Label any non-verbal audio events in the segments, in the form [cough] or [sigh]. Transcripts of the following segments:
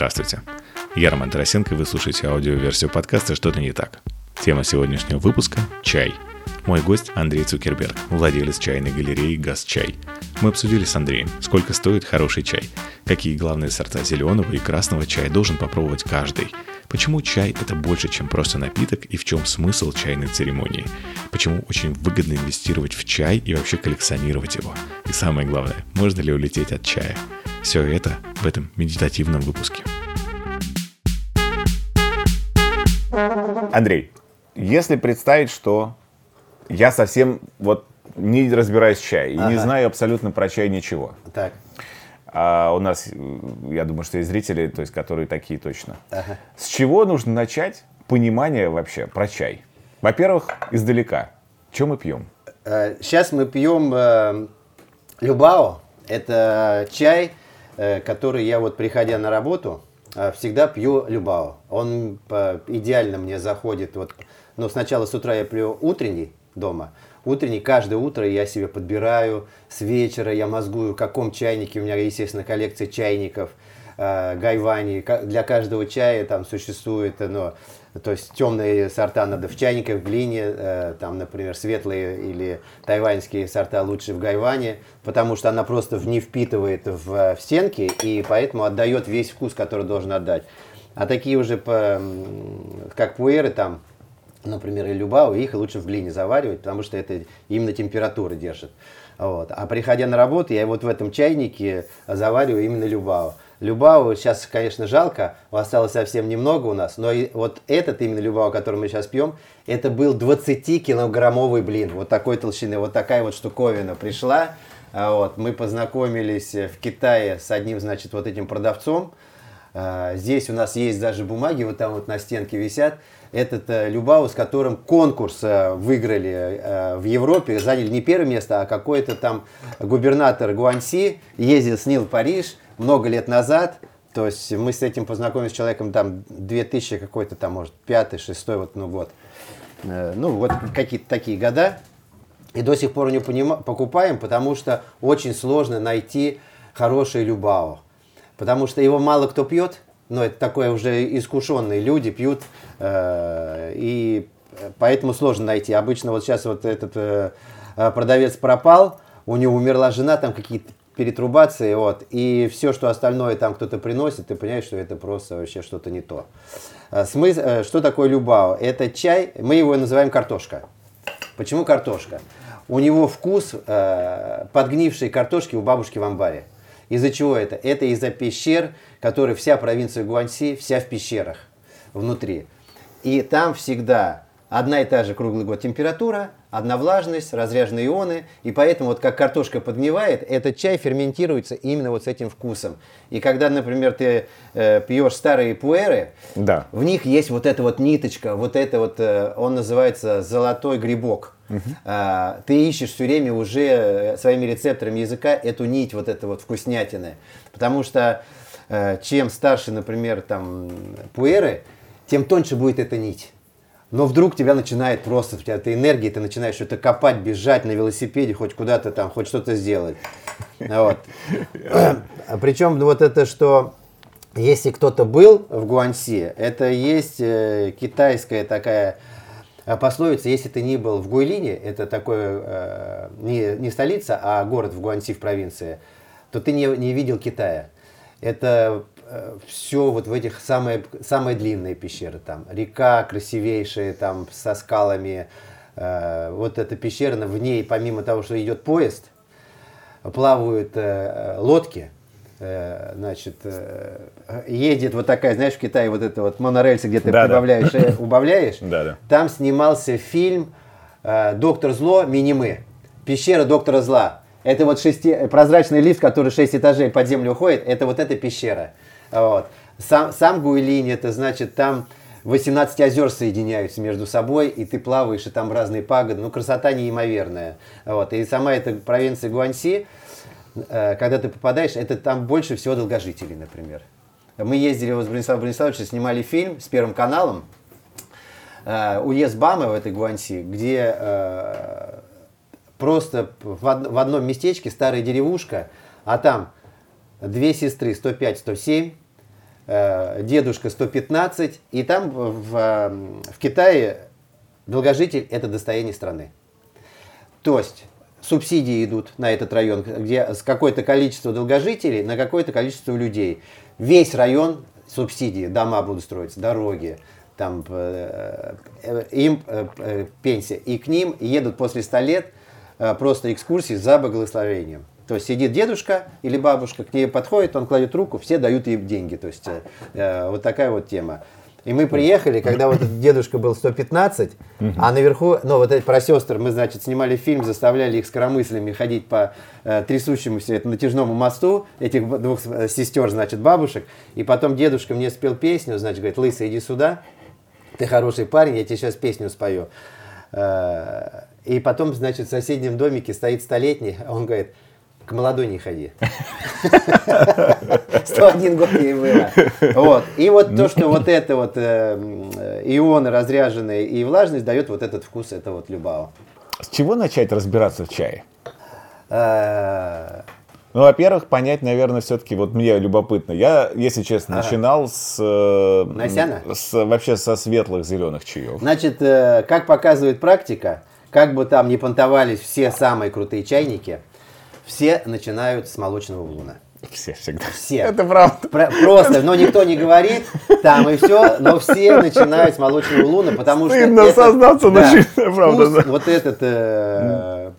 Здравствуйте. Я Роман Тарасенко, и вы слушаете аудиоверсию подкаста «Что-то не так». Тема сегодняшнего выпуска – чай. Мой гость Андрей Цукерберг, владелец чайной галереи «Газчай». Мы обсудили с Андреем, сколько стоит хороший чай, какие главные сорта зеленого и красного чая должен попробовать каждый, почему чай – это больше, чем просто напиток и в чем смысл чайной церемонии, почему очень выгодно инвестировать в чай и вообще коллекционировать его, и самое главное, можно ли улететь от чая. Все это в этом медитативном выпуске. Андрей, если представить, что я совсем вот не разбираюсь в чае и не Ага. знаю абсолютно про чай ничего. Так. А у нас, э, я думаю, что есть зрители, то есть, которые такие точно. Ага. С чего нужно начать понимание вообще про чай? Во-первых, издалека. Чем мы пьем? Сейчас мы пьем э, Любао. Это чай, э, который я вот, приходя на работу, э, всегда пью Любао. Он идеально мне заходит. Вот, ну, сначала с утра я пью утренний дома. Утренний каждое утро я себе подбираю. С вечера я мозгую, в каком чайнике. У меня, естественно, коллекция чайников. э, гайвани. Для каждого чая там существует, ну, то есть темные сорта надо в чайниках, в глине, э, там, например, светлые или тайваньские сорта лучше в гайване, потому что она просто не впитывает в, э, в стенки и поэтому отдает весь вкус, который должен отдать. А такие уже, по, как пуэры там, например, и любау, их лучше в глине заваривать, потому что это именно температура держит. Вот. А приходя на работу, я вот в этом чайнике завариваю именно любау. Любау сейчас, конечно, жалко, осталось совсем немного у нас, но и вот этот именно любау, который мы сейчас пьем, это был 20-килограммовый блин, вот такой толщины, вот такая вот штуковина пришла. А Вот, мы познакомились в Китае с одним, значит, вот этим продавцом, а, Здесь у нас есть даже бумаги, вот там вот на стенке висят. Этот э, Любау, с которым конкурс э, выиграли э, в Европе, заняли не первое место, а какой-то там губернатор Гуанси ездил с ним в Париж много лет назад. То есть мы с этим познакомились с человеком там 2000 какой-то там, может, пятый, шестой вот, ну, год. Э, Ну, вот какие-то такие года. И до сих пор не понима- покупаем, потому что очень сложно найти хороший Любао. Потому что его мало кто пьет, но это такое уже искушенные люди пьют, э, и поэтому сложно найти. Обычно вот сейчас вот этот э, э, продавец пропал, у него умерла жена, там какие-то перетрубации, вот, и все, что остальное там кто-то приносит, ты понимаешь, что это просто вообще что-то не то. Э, Смысл, э, что такое любао? Это чай, мы его называем картошка. Почему картошка? У него вкус э, подгнившей картошки у бабушки в амбаре. Из-за чего это? Это из-за пещер, которые вся провинция Гуанси, вся в пещерах внутри. И там всегда одна и та же круглый год температура, одна влажность, разряженные ионы. И поэтому вот как картошка подгнивает, этот чай ферментируется именно вот с этим вкусом. И когда, например, ты э, пьешь старые пуэры, Да. в них есть вот эта вот ниточка, вот это вот, э, он называется золотой грибок. А, Ты ищешь все время уже э, своими рецепторами языка эту нить, вот это вот вкуснятины. Потому что э, чем старше, например, там пуэры, тем тоньше будет эта нить. Но вдруг тебя начинает просто, у тебя эта энергия, ты начинаешь что-то копать, бежать на велосипеде, хоть куда-то там, хоть что-то сделать. Вот. Причем ну, вот это, что если кто-то был в Гуанси, это есть э, китайская такая э, пословица, если ты не был в Гуйлине, это такое э, не, не столица, а город в Гуанси в провинции, то ты не, не видел Китая. Это все вот в этих самые, самые длинные пещеры. Там река красивейшая, там со скалами. Э, вот эта пещера, в ней помимо того, что идет поезд, плавают э, лодки, э, значит, э, едет вот такая, знаешь, в Китае вот это вот монорельсы, где ты Да-да. прибавляешь и [laughs] убавляешь. Да-да. Там снимался фильм э, «Доктор зло. Минимы». Пещера доктора зла. Это вот шести, прозрачный лифт, который 6 этажей под землю уходит, это вот эта пещера. Вот. Сам, сам Гуйлинь, это значит, там 18 озер соединяются между собой, и ты плаваешь, и там разные пагоды. Ну, красота неимоверная. Вот. И сама эта провинция Гуанси, э, когда ты попадаешь, это там больше всего долгожителей, например. Мы ездили вот с Брониславом Брониславовичем, снимали фильм с Первым каналом, э, уезд Бамы в этой Гуанси, где э, просто в, од- в одном местечке старая деревушка, а там две сестры, 105-107, э, дедушка 115, и там в, э, в Китае долгожитель – это достояние страны. То есть субсидии идут на этот район, где с какое-то количество долгожителей на какое-то количество людей. Весь район субсидии, дома будут строиться, дороги, там э, э, им э, э, пенсия. И к ним едут после 100 лет э, просто экскурсии за благословением. То есть сидит дедушка или бабушка, к ней подходит, он кладет руку, все дают ей деньги. То есть э, э, вот такая вот тема. И мы приехали, когда вот этот дедушка был 115, а наверху, ну вот эти про сестр, мы, значит, снимали фильм, заставляли их скоромыслями ходить по э, трясущемуся это, натяжному мосту, этих двух э, сестер, значит, бабушек. И потом дедушка мне спел песню, значит, говорит, Лысый, иди сюда, ты хороший парень, я тебе сейчас песню спою. Э, и потом, значит, в соседнем домике стоит столетний, а он говорит, к молодой не ходи. [laughs] 101 год ей было. Вот. И вот то, что вот это вот э, ионы разряженные и влажность дает вот этот вкус, это вот любао. С чего начать разбираться в чае? Э, Ну, во-первых, понять, наверное, все-таки, вот мне любопытно. Я, если честно, Ага. начинал с, э, Насяна? с вообще со светлых зеленых чаев. Значит, э, как показывает практика, как бы там ни понтовались все самые крутые чайники, все начинают с молочного луна. Все всегда. Все. Это правда. Про- просто, но никто не говорит, там и все, но все начинают с молочного луна, потому Стыдно что это- сознаться, но да, [laughs] правда, вкус, да. вот этот, э,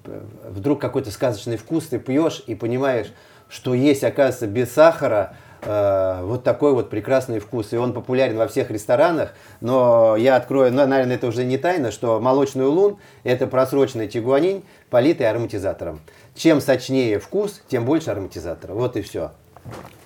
вдруг какой-то сказочный вкус ты пьешь и понимаешь, что есть, оказывается, без сахара э, вот такой вот прекрасный вкус. И он популярен во всех ресторанах, но я открою, ну, наверное, это уже не тайна, что молочный улун – это просроченный тигуанин, политый ароматизатором. Чем сочнее вкус, тем больше ароматизатора. Вот и все.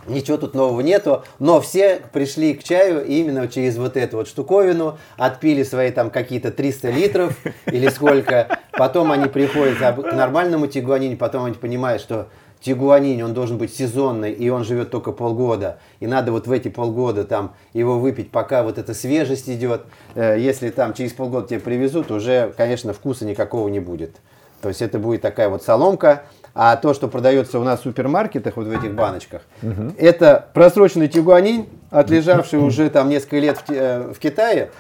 Ничего тут нового нету, но все пришли к чаю именно через вот эту вот штуковину, отпили свои там какие-то 300 литров или сколько, потом они приходят к нормальному тигуанину, потом они понимают, что тигуанин, он должен быть сезонный, и он живет только полгода, и надо вот в эти полгода там его выпить, пока вот эта свежесть идет. Э, Если там через полгода тебе привезут, уже, конечно, вкуса никакого не будет. То есть это будет такая вот соломка. А то, что продается у нас в супермаркетах, вот в этих баночках, это просроченный тигуанин, отлежавший уже там несколько лет в, э, в Китае,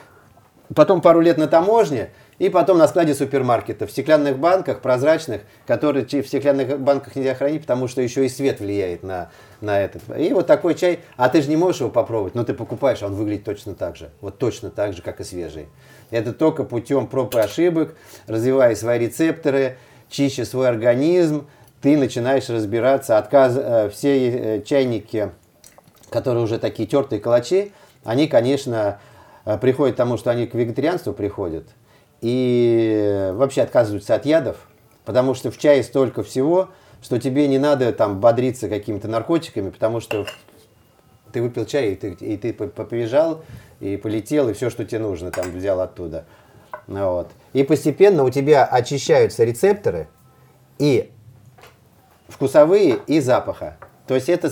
потом пару лет на таможне, и потом на складе супермаркета в стеклянных банках, прозрачных, которые в стеклянных банках нельзя хранить, потому что еще и свет влияет на, на этот. И вот такой чай, а ты же не можешь его попробовать, но ты покупаешь, а он выглядит точно так же. Вот точно так же, как и свежий. Это только путем проб и ошибок, развивая свои рецепторы, чище свой организм, ты начинаешь разбираться. Отказ, э, все э, чайники, которые уже такие тертые калачи, они, конечно, э, приходят к тому, что они к вегетарианству приходят и вообще отказываются от ядов, потому что в чае столько всего, что тебе не надо там бодриться какими-то наркотиками, потому что ты выпил чай, и ты, и ты по- побежал, и полетел, и все, что тебе нужно, там взял оттуда. Ну Вот. И постепенно у тебя очищаются рецепторы и вкусовые, и запаха. То есть это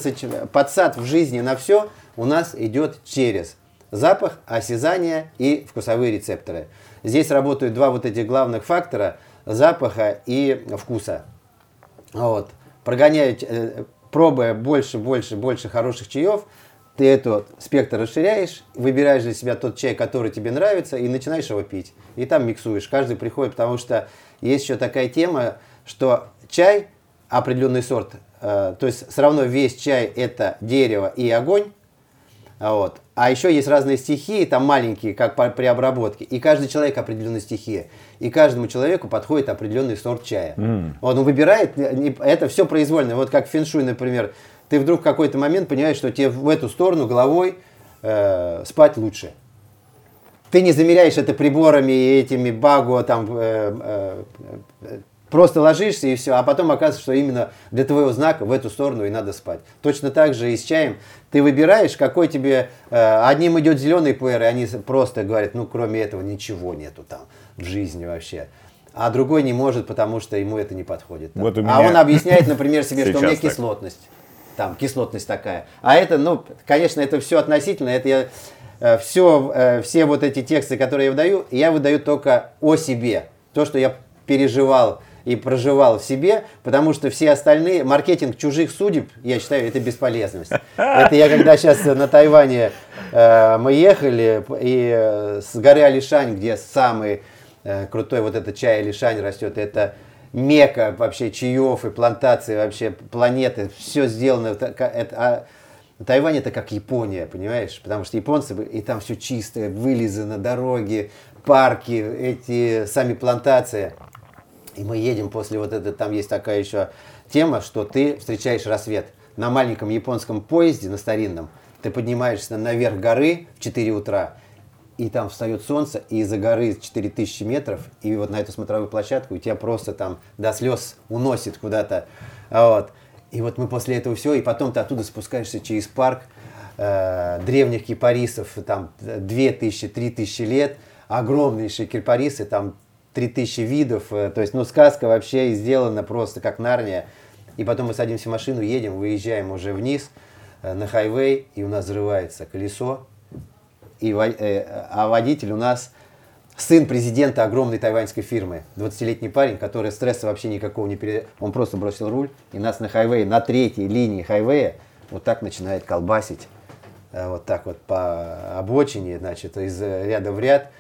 подсад в жизни на все у нас идет через запах, осязание и вкусовые рецепторы. Здесь работают два вот этих главных фактора запаха и вкуса. Вот. Прогоняя, э, пробуя больше, больше, больше хороших чаев, ты этот спектр расширяешь, выбираешь для себя тот чай, который тебе нравится, и начинаешь его пить. И там миксуешь. Каждый приходит, потому что есть еще такая тема, что чай определенный сорт, э, то есть все равно весь чай это дерево и огонь, Вот. А еще есть разные стихии, там маленькие, как по- при обработке. И каждый человек определенная стихия. И каждому человеку подходит определенный сорт чая. Вот, он выбирает, не- это все произвольно. Вот как феншуй, например. Ты вдруг в какой-то момент понимаешь, что тебе в эту сторону головой э, спать лучше. Ты не замеряешь это приборами и этими багу, там, э, э, э, просто ложишься и все, а потом оказывается, что именно для твоего знака в эту сторону и надо спать. Точно так же и с чаем. Ты выбираешь, какой тебе... э, одним идет зеленый пуэр, и они просто говорят, ну, кроме этого ничего нету там в жизни вообще. А другой не может, потому что ему это не подходит. Вот у А меня- он объясняет, например, себе, что у меня так. кислотность. Там кислотность такая. А это, ну, конечно, это все относительно. Это я все, все вот эти тексты, которые я выдаю, я выдаю только о себе. То, что я переживал и проживал в себе, потому что все остальные, маркетинг чужих судеб, я считаю, это бесполезность. Это я когда сейчас на Тайване э, мы ехали, и э, с горы Алишань, где самый э, крутой вот этот чай Алишань растет, это мека вообще чаев и плантации вообще планеты, все сделано, это, а, Тайвань это как Япония, понимаешь? Потому что японцы, и там все чистое, вылизано, дороги, парки, эти сами плантации. И мы едем после вот этого, там есть такая еще тема, что ты встречаешь рассвет на маленьком японском поезде, на старинном, ты поднимаешься наверх горы в 4 утра, и там встает солнце, и из-за горы 4000 метров, и вот на эту смотровую площадку, и тебя просто там до слез уносит куда-то. Вот. И вот мы после этого все, и потом ты оттуда спускаешься через парк э, древних кипарисов, там 2000-3000 лет, огромнейшие кипарисы, там 3000 видов, э, то есть, ну, сказка вообще сделана просто как Нарния. И потом мы садимся в машину, едем, выезжаем уже вниз э, на хайвей, и у нас взрывается колесо, и, э, а водитель у нас сын президента огромной тайваньской фирмы, 20-летний парень, который стресса вообще никакого не перед... Он просто бросил руль, и нас на хайвее, на третьей линии хайвея, вот так начинает колбасить, вот так вот по обочине, значит, из ряда в ряд.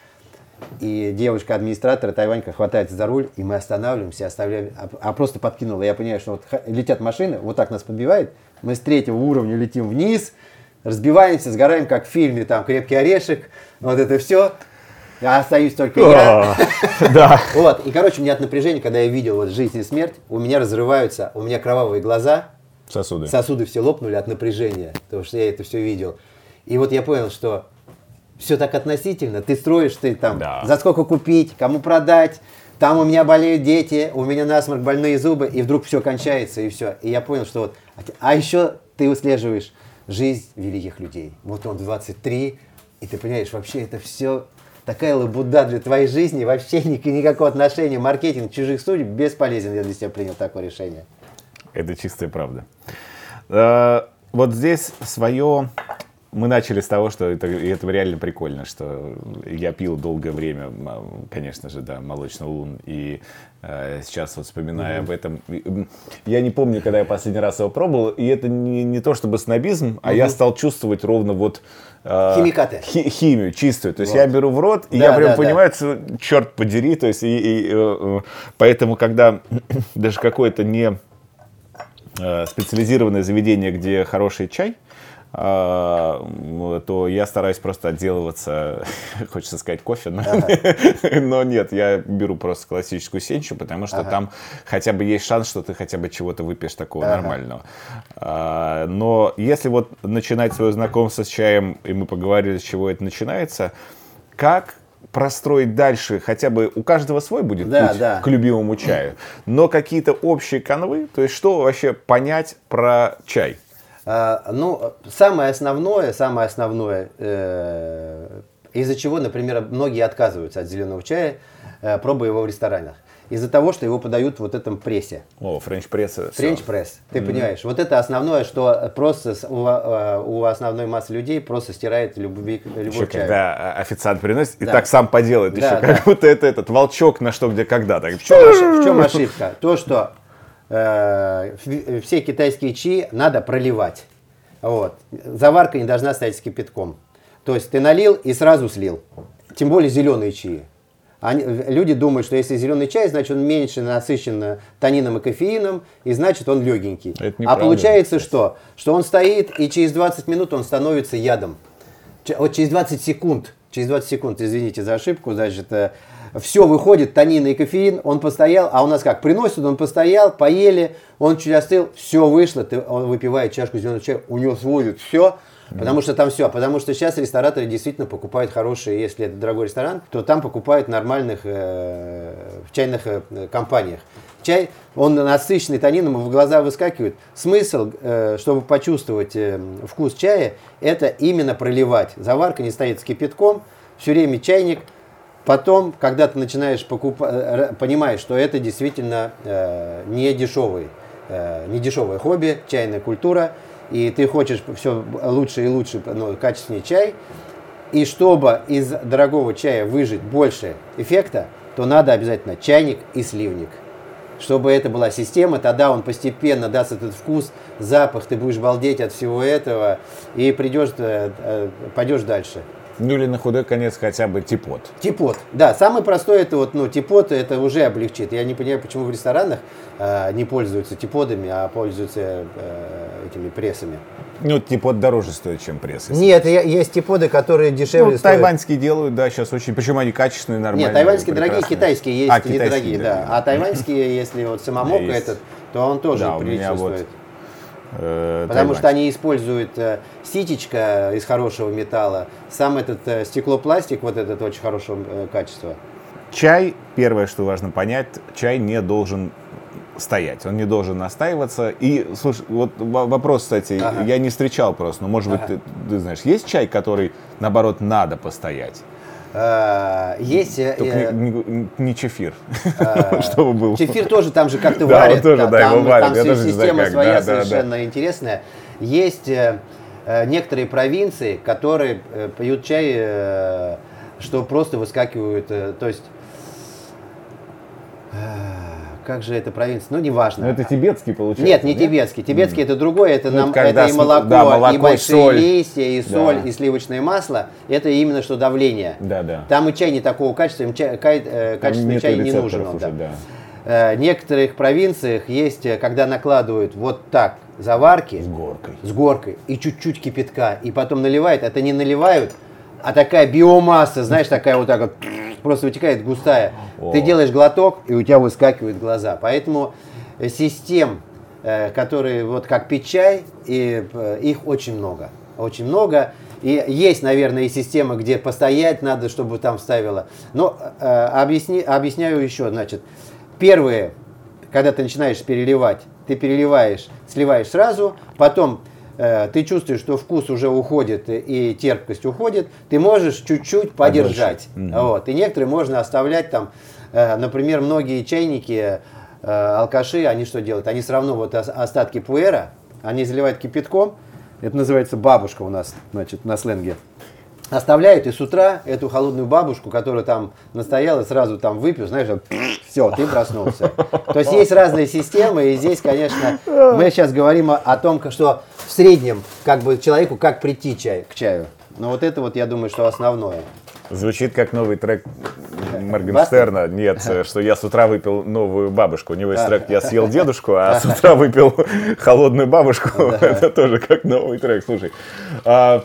И девушка-администратор, тайванька, хватается за руль, и мы останавливаемся, оставляем, а, а просто подкинула. Я понимаю, что вот летят машины, вот так нас подбивает, мы с третьего уровня летим вниз, разбиваемся, сгораем, как в фильме, там, «Крепкий орешек», вот это все. Я остаюсь только я. [laughs] Да. Вот. И, короче, у меня от напряжения, когда я видел вот жизнь и смерть, у меня разрываются, у меня кровавые глаза. Сосуды. Сосуды все лопнули от напряжения, потому что я это все видел. И вот я понял, что все так относительно. Ты строишь, ты там, да. за сколько купить, кому продать. Там у меня болеют дети, у меня насморк, больные зубы, и вдруг все кончается, и все. И я понял, что вот... А еще ты выслеживаешь жизнь великих людей. Вот он 23, и ты понимаешь, вообще это все такая лабуда для твоей жизни, вообще никакого отношения. Маркетинг чужих судеб бесполезен. Я для себя принял такое решение. Это чистая правда. Э, вот здесь свое мы начали с того, что это, это реально прикольно, что я пил долгое время, конечно же, да, молочный лун, и э, сейчас вот вспоминая mm-hmm. об этом, я не помню, когда я последний раз его пробовал, и это не, не то чтобы снобизм, mm-hmm. а я стал чувствовать ровно вот э, Химикаты. Хи- химию чистую. То есть вот. я беру в рот, и да, я прям да, понимаю, да. что черт подери. То есть, и, и, и, э, поэтому, когда [clears throat] даже какое-то не э, специализированное заведение, где хороший чай, то я стараюсь просто отделываться, [laughs] хочется сказать, кофе, но, ага. [laughs] но нет, я беру просто классическую сенчу, потому что ага. там хотя бы есть шанс, что ты хотя бы чего-то выпьешь такого ага. нормального. А, но если вот начинать свое знакомство с чаем, и мы поговорили, с чего это начинается, как простроить дальше, хотя бы у каждого свой будет да, путь да. к любимому чаю, но какие-то общие канвы, то есть что вообще понять про чай? А, ну, самое основное, самое основное, э, из-за чего, например, многие отказываются от зеленого чая, э, пробуя его в ресторанах. Из-за того, что его подают в вот этом прессе. О, френч пресс. Френч пресс, ты mm-hmm. понимаешь. Вот это основное, что просто у, э, у основной массы людей просто стирает любви, любовь еще чаю. когда официант приносит да. и так сам поделает да, еще, да. как будто это этот волчок на что, где, когда. Так. В, чем, в чем ошибка? То, что э, все китайские чи надо проливать. Вот. Заварка не должна стоять с кипятком. То есть ты налил и сразу слил. Тем более зеленые чаи. Они, люди думают, что если зеленый чай, значит он меньше насыщен танином и кофеином, и значит он легенький. а получается что? Что он стоит, и через 20 минут он становится ядом. Вот через 20 секунд, через 20 секунд, извините за ошибку, значит, э, все выходит, танин и кофеин, он постоял, а у нас как, приносит, он постоял, поели, он чуть остыл, все вышло, ты, он выпивает чашку зеленого чая, у него сводит все, Потому что там все. Потому что сейчас рестораторы действительно покупают хорошие, если это дорогой ресторан, то там покупают нормальных э, в чайных э, компаниях. Чай, он насыщенный танином, в глаза выскакивает. Смысл, э, чтобы почувствовать э, вкус чая, это именно проливать. Заварка не стоит с кипятком, все время чайник, Потом, когда ты начинаешь покупать, э, понимаешь, что это действительно не дешевый, не дешевое хобби, чайная культура, и ты хочешь все лучше и лучше, ну, качественнее чай, и чтобы из дорогого чая выжить больше эффекта, то надо обязательно чайник и сливник. Чтобы это была система, тогда он постепенно даст этот вкус, запах, ты будешь балдеть от всего этого и придешь, э, э, пойдешь дальше. Ну или на худой конец хотя бы типот. Типот, да. Самый простой это вот, ну, типот это уже облегчит. Я не понимаю, почему в ресторанах э, не пользуются типодами, а пользуются э, этими прессами. Ну, типод дороже стоит, чем пресс. Нет, есть типоды, которые дешевле ну, стоят. Тайваньские делают, да, сейчас очень. Причем они качественные, нормальные. Нет, тайваньские дорогие, китайские есть а, китайские недорогие, да. А тайваньские, если вот самомок этот, то он тоже да, прилично стоит. Э, Потому что они используют э, ситечко из хорошего металла, сам этот э, стеклопластик, вот этот очень хорошего э, качества. Чай, первое, что важно понять, чай не должен стоять, он не должен настаиваться. И, слушай, вот вопрос, кстати, ага. я не встречал просто, но, может ага. быть, ты, ты знаешь, есть чай, который, наоборот, надо постоять? Uh, есть... Только uh, не, не чефир, [laughs] чтобы был. Чефир тоже там же как-то [laughs] да, варят. тоже, да, там, его варят. Там система своя да, совершенно да, да. интересная. Есть э, э, некоторые провинции, которые э, пьют чай, э, что просто выскакивают, э, то есть... Как же это провинция? Ну, неважно. Но это тибетский получается? Нет, не нет? тибетский. Тибетский mm. это другое. Это, ну, нам, это и молоко, да, молоко, и большие соль. листья, и соль, да. и сливочное масло. Это именно что давление. Да, да. Там и чай не такого качества, им чай, кай, э, качественный чай не нужен. Уже, да. Да. Э, в некоторых провинциях есть, э, когда накладывают вот так заварки. С горкой. С горкой. И чуть-чуть кипятка. И потом наливают. Это не наливают, а такая биомасса, знаешь, такая вот так вот просто вытекает густая. О. Ты делаешь глоток, и у тебя выскакивают глаза. Поэтому систем, э, которые вот как пить чай, и, э, их очень много. Очень много. И есть, наверное, и система, где постоять надо, чтобы там вставила. Но э, объясни, объясняю еще, значит, первые, когда ты начинаешь переливать, ты переливаешь, сливаешь сразу, потом ты чувствуешь, что вкус уже уходит и терпкость уходит, ты можешь чуть-чуть подержать. Угу. Вот. И некоторые можно оставлять там, э, например, многие чайники, э, алкаши, они что делают? Они все равно вот остатки пуэра, они заливают кипятком, это называется бабушка у нас, значит, на сленге оставляют, и с утра эту холодную бабушку, которая там настояла, сразу там выпью, знаешь, все, ты проснулся. То есть есть разные системы, и здесь, конечно, мы сейчас говорим о, о том, что в среднем, как бы человеку, как прийти чай, к чаю. Но вот это вот, я думаю, что основное. Звучит как новый трек Моргенстерна. Нет, что я с утра выпил новую бабушку. У него есть трек «Я съел дедушку», а с утра выпил [laughs] холодную бабушку. Это тоже как новый трек. Слушай, а,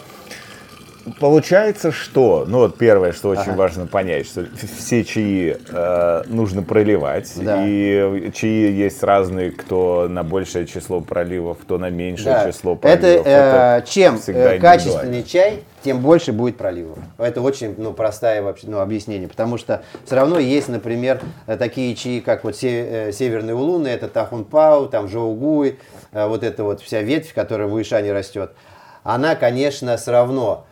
Получается, что, ну вот первое, что очень ага. важно понять, что все чаи э, нужно проливать, да. и чаи есть разные, кто на большее число проливов, кто на меньшее да. число проливов. Это, э, Это чем э, качественный чай, тем больше будет проливов. Это очень ну, простое вообще, ну, объяснение, потому что все равно есть, например, э, такие чаи, как вот э, северные улуны, это Тахунпау, там Жоугуй, вот эта вот вся ветвь, которая в Ишане растет, она, конечно, все равно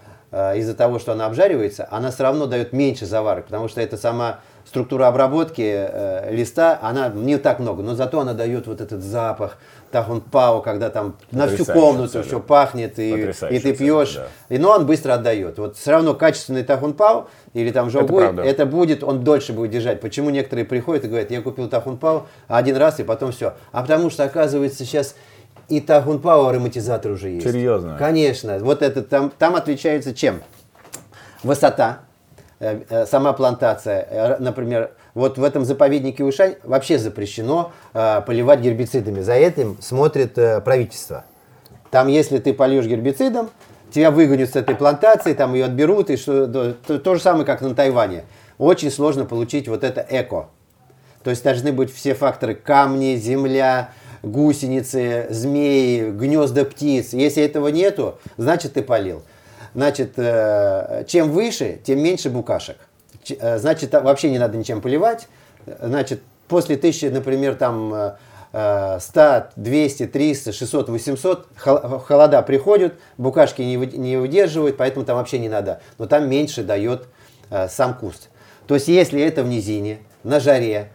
из-за того, что она обжаривается, она все равно дает меньше заварок, потому что это сама структура обработки э, листа, она не так много, но зато она дает вот этот запах тахунпау, когда там на всю комнату все пахнет, и, и ты пьешь, да. и, но он быстро отдает. Вот все равно качественный тахунпау или там жогуй, это, это будет, он дольше будет держать. Почему некоторые приходят и говорят, я купил тахунпау один раз и потом все. А потому что, оказывается, сейчас и Тагунпау ароматизатор уже есть. Серьезно? Конечно. Вот это там, там отличается чем? Высота, э, э, сама плантация. Э, например, вот в этом заповеднике Ушань вообще запрещено поливать гербицидами. За этим смотрит правительство. Там, если ты польешь гербицидом, тебя выгонят с этой плантации, там ее отберут, и что, то, то же самое, как на Тайване. Очень сложно получить вот это эко. То есть должны быть все факторы камни, земля, гусеницы, змеи, гнезда птиц. Если этого нету, значит ты полил. Значит, э, чем выше, тем меньше букашек. Э, значит, вообще не надо ничем поливать. Значит, после тысячи, например, там 100, 200, 300, 600, 800 холода приходят, букашки не, не выдерживают, поэтому там вообще не надо. Но там меньше дает э, сам куст. То есть, если это в низине, на жаре,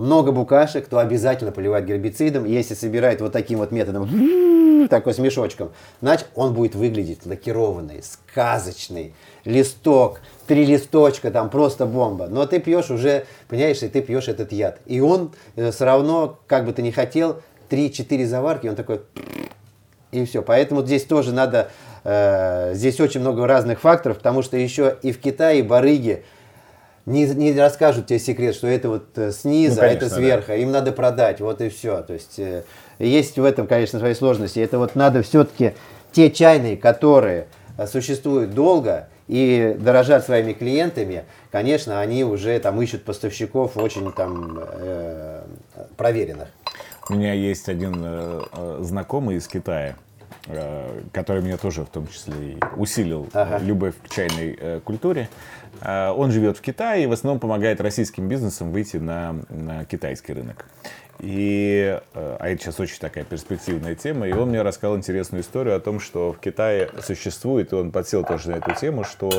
много букашек, то обязательно поливать гербицидом. Если собирает вот таким вот методом, [laughs] такой с мешочком, значит он будет выглядеть лакированный, сказочный. Листок, три листочка, там просто бомба. Но ты пьешь уже, понимаешь, и ты пьешь этот яд. И он э, все равно, как бы ты ни хотел, 3-4 заварки, он такой... И все. Поэтому здесь тоже надо... Э, здесь очень много разных факторов, потому что еще и в Китае барыги, не, не расскажут тебе секрет, что это вот э, снизу, ну, конечно, а это сверху. Да. Им надо продать, вот и все. То есть э, есть в этом, конечно, свои сложности. Это вот надо все-таки те чайные, которые э, существуют долго и дорожат своими клиентами, конечно, они уже там ищут поставщиков очень там э, проверенных. У меня есть один э, знакомый из Китая, э, который меня тоже в том числе усилил ага. любовь к чайной э, культуре. Он живет в Китае и в основном помогает российским бизнесам выйти на, на китайский рынок. И, э, а это сейчас очень такая перспективная тема, и он мне рассказал интересную историю о том, что в Китае существует, и он подсел тоже на эту тему, что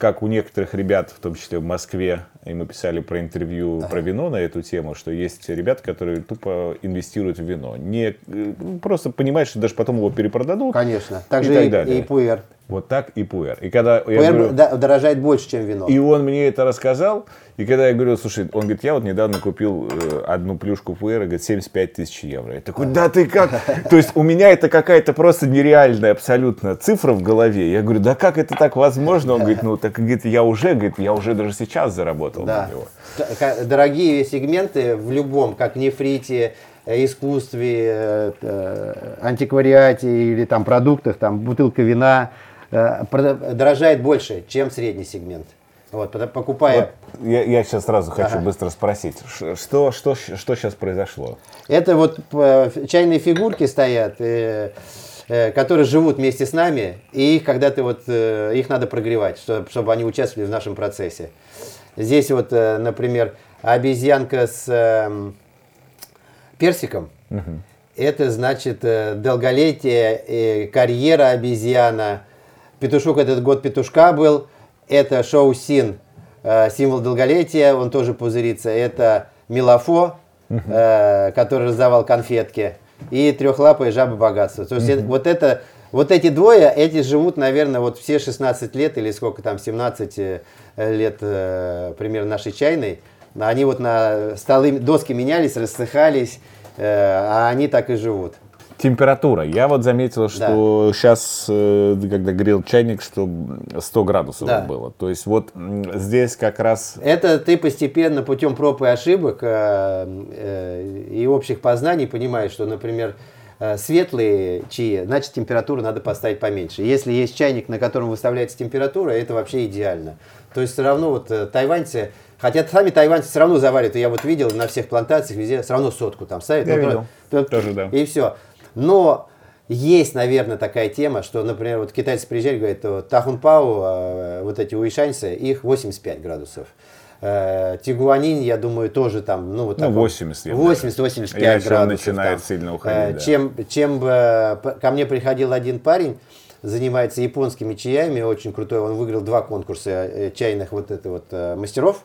как у некоторых ребят, в том числе в Москве, и мы писали про интервью ага. про вино на эту тему, что есть ребята, которые тупо инвестируют в вино. Не, э, просто понимают, что даже потом его перепродадут. Конечно. Также и, так и, далее. и пуэр. Вот так и пуэр. И когда пуэр я говорю, дорожает больше, чем вино. И он мне это рассказал. И когда я говорю, слушай, он говорит, я вот недавно купил э, одну плюшку пуэра, говорит, 75 тысяч евро. Я такой, да ты как? [laughs] То есть у меня это какая-то просто нереальная абсолютно цифра в голове. Я говорю, да как это так возможно? Он говорит, ну так говорит, я уже, говорит, я уже даже сейчас заработал да. на него. Дорогие сегменты в любом, как нефрите, э, искусстве, э, антиквариате или там продуктах, там бутылка вина, Э, дорожает больше, чем средний сегмент. Вот, покупая... Вот я, я сейчас сразу хочу ага. быстро спросить, что, что, что сейчас произошло? Это вот э, чайные фигурки стоят, э, э, которые живут вместе с нами, и их когда ты вот, э, их надо прогревать, чтобы, чтобы они участвовали в нашем процессе. Здесь вот, э, например, обезьянка с э, персиком. Угу. Это значит э, долголетие, э, карьера обезьяна, Петушок этот год петушка был. Это Шоу Син, э, символ долголетия, он тоже пузырится. Это Милофо, э, который раздавал конфетки. И трехлапая жаба богатства. То есть это, вот это вот эти двое, эти живут, наверное, вот все 16 лет или сколько там, 17 э, лет э, примерно нашей чайной. Они вот на столы, доски менялись, рассыхались, э, а они так и живут. Температура. Я вот заметил, что да. сейчас, э, когда грел чайник, что 100 градусов да. было. То есть вот здесь как раз... Это ты постепенно путем проб и ошибок э, э, и общих познаний понимаешь, что, например, светлые чаи, значит температуру надо поставить поменьше. Если есть чайник, на котором выставляется температура, это вообще идеально. То есть все равно вот тайваньцы, хотя сами тайваньцы все равно заваривают, я вот видел на всех плантациях везде, все равно сотку там ставят. Я видел. Тоже, да. И все. Но есть, наверное, такая тема, что, например, вот китайцы приезжали, говорят, Тахунпау, э, вот эти уишаньцы, их 85 градусов. Э, Тигуанин, я думаю, тоже там, ну, вот ну 80, 80-85 градусов. начинает там. сильно уходить, э, да. Чем, чем ко мне приходил один парень, занимается японскими чаями, очень крутой, он выиграл два конкурса чайных вот это вот мастеров.